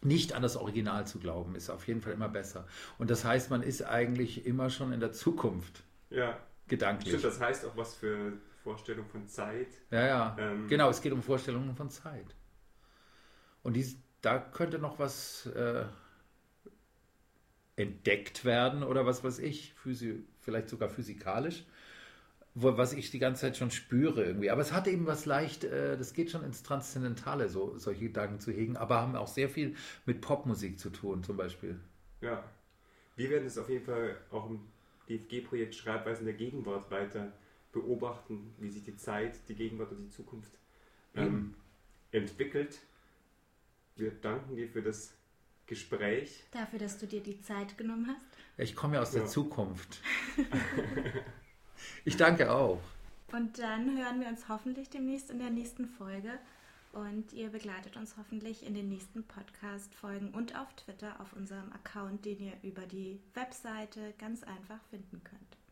Nicht an das Original zu glauben, ist auf jeden Fall immer besser. Und das heißt, man ist eigentlich immer schon in der Zukunft. Ja. Gedanklich. Stimmt, das heißt auch was für Vorstellung von Zeit. Ja, ja. Ähm, genau, es geht um Vorstellungen von Zeit. Und dies, da könnte noch was äh, entdeckt werden oder was weiß ich, Physi vielleicht sogar physikalisch, wo, was ich die ganze Zeit schon spüre irgendwie. Aber es hat eben was leicht, äh, das geht schon ins Transzendentale, so, solche Gedanken zu hegen, aber haben auch sehr viel mit Popmusik zu tun, zum Beispiel. Ja, wir werden es auf jeden Fall auch im DFG-Projekt Schreibweisen der Gegenwart weiter beobachten, wie sich die Zeit, die Gegenwart und die Zukunft ähm, entwickelt. Wir danken dir für das Gespräch. Dafür, dass du dir die Zeit genommen hast. Ich komme ja aus ja. der Zukunft. ich danke auch. Und dann hören wir uns hoffentlich demnächst in der nächsten Folge. Und ihr begleitet uns hoffentlich in den nächsten Podcast-Folgen und auf Twitter auf unserem Account, den ihr über die Webseite ganz einfach finden könnt.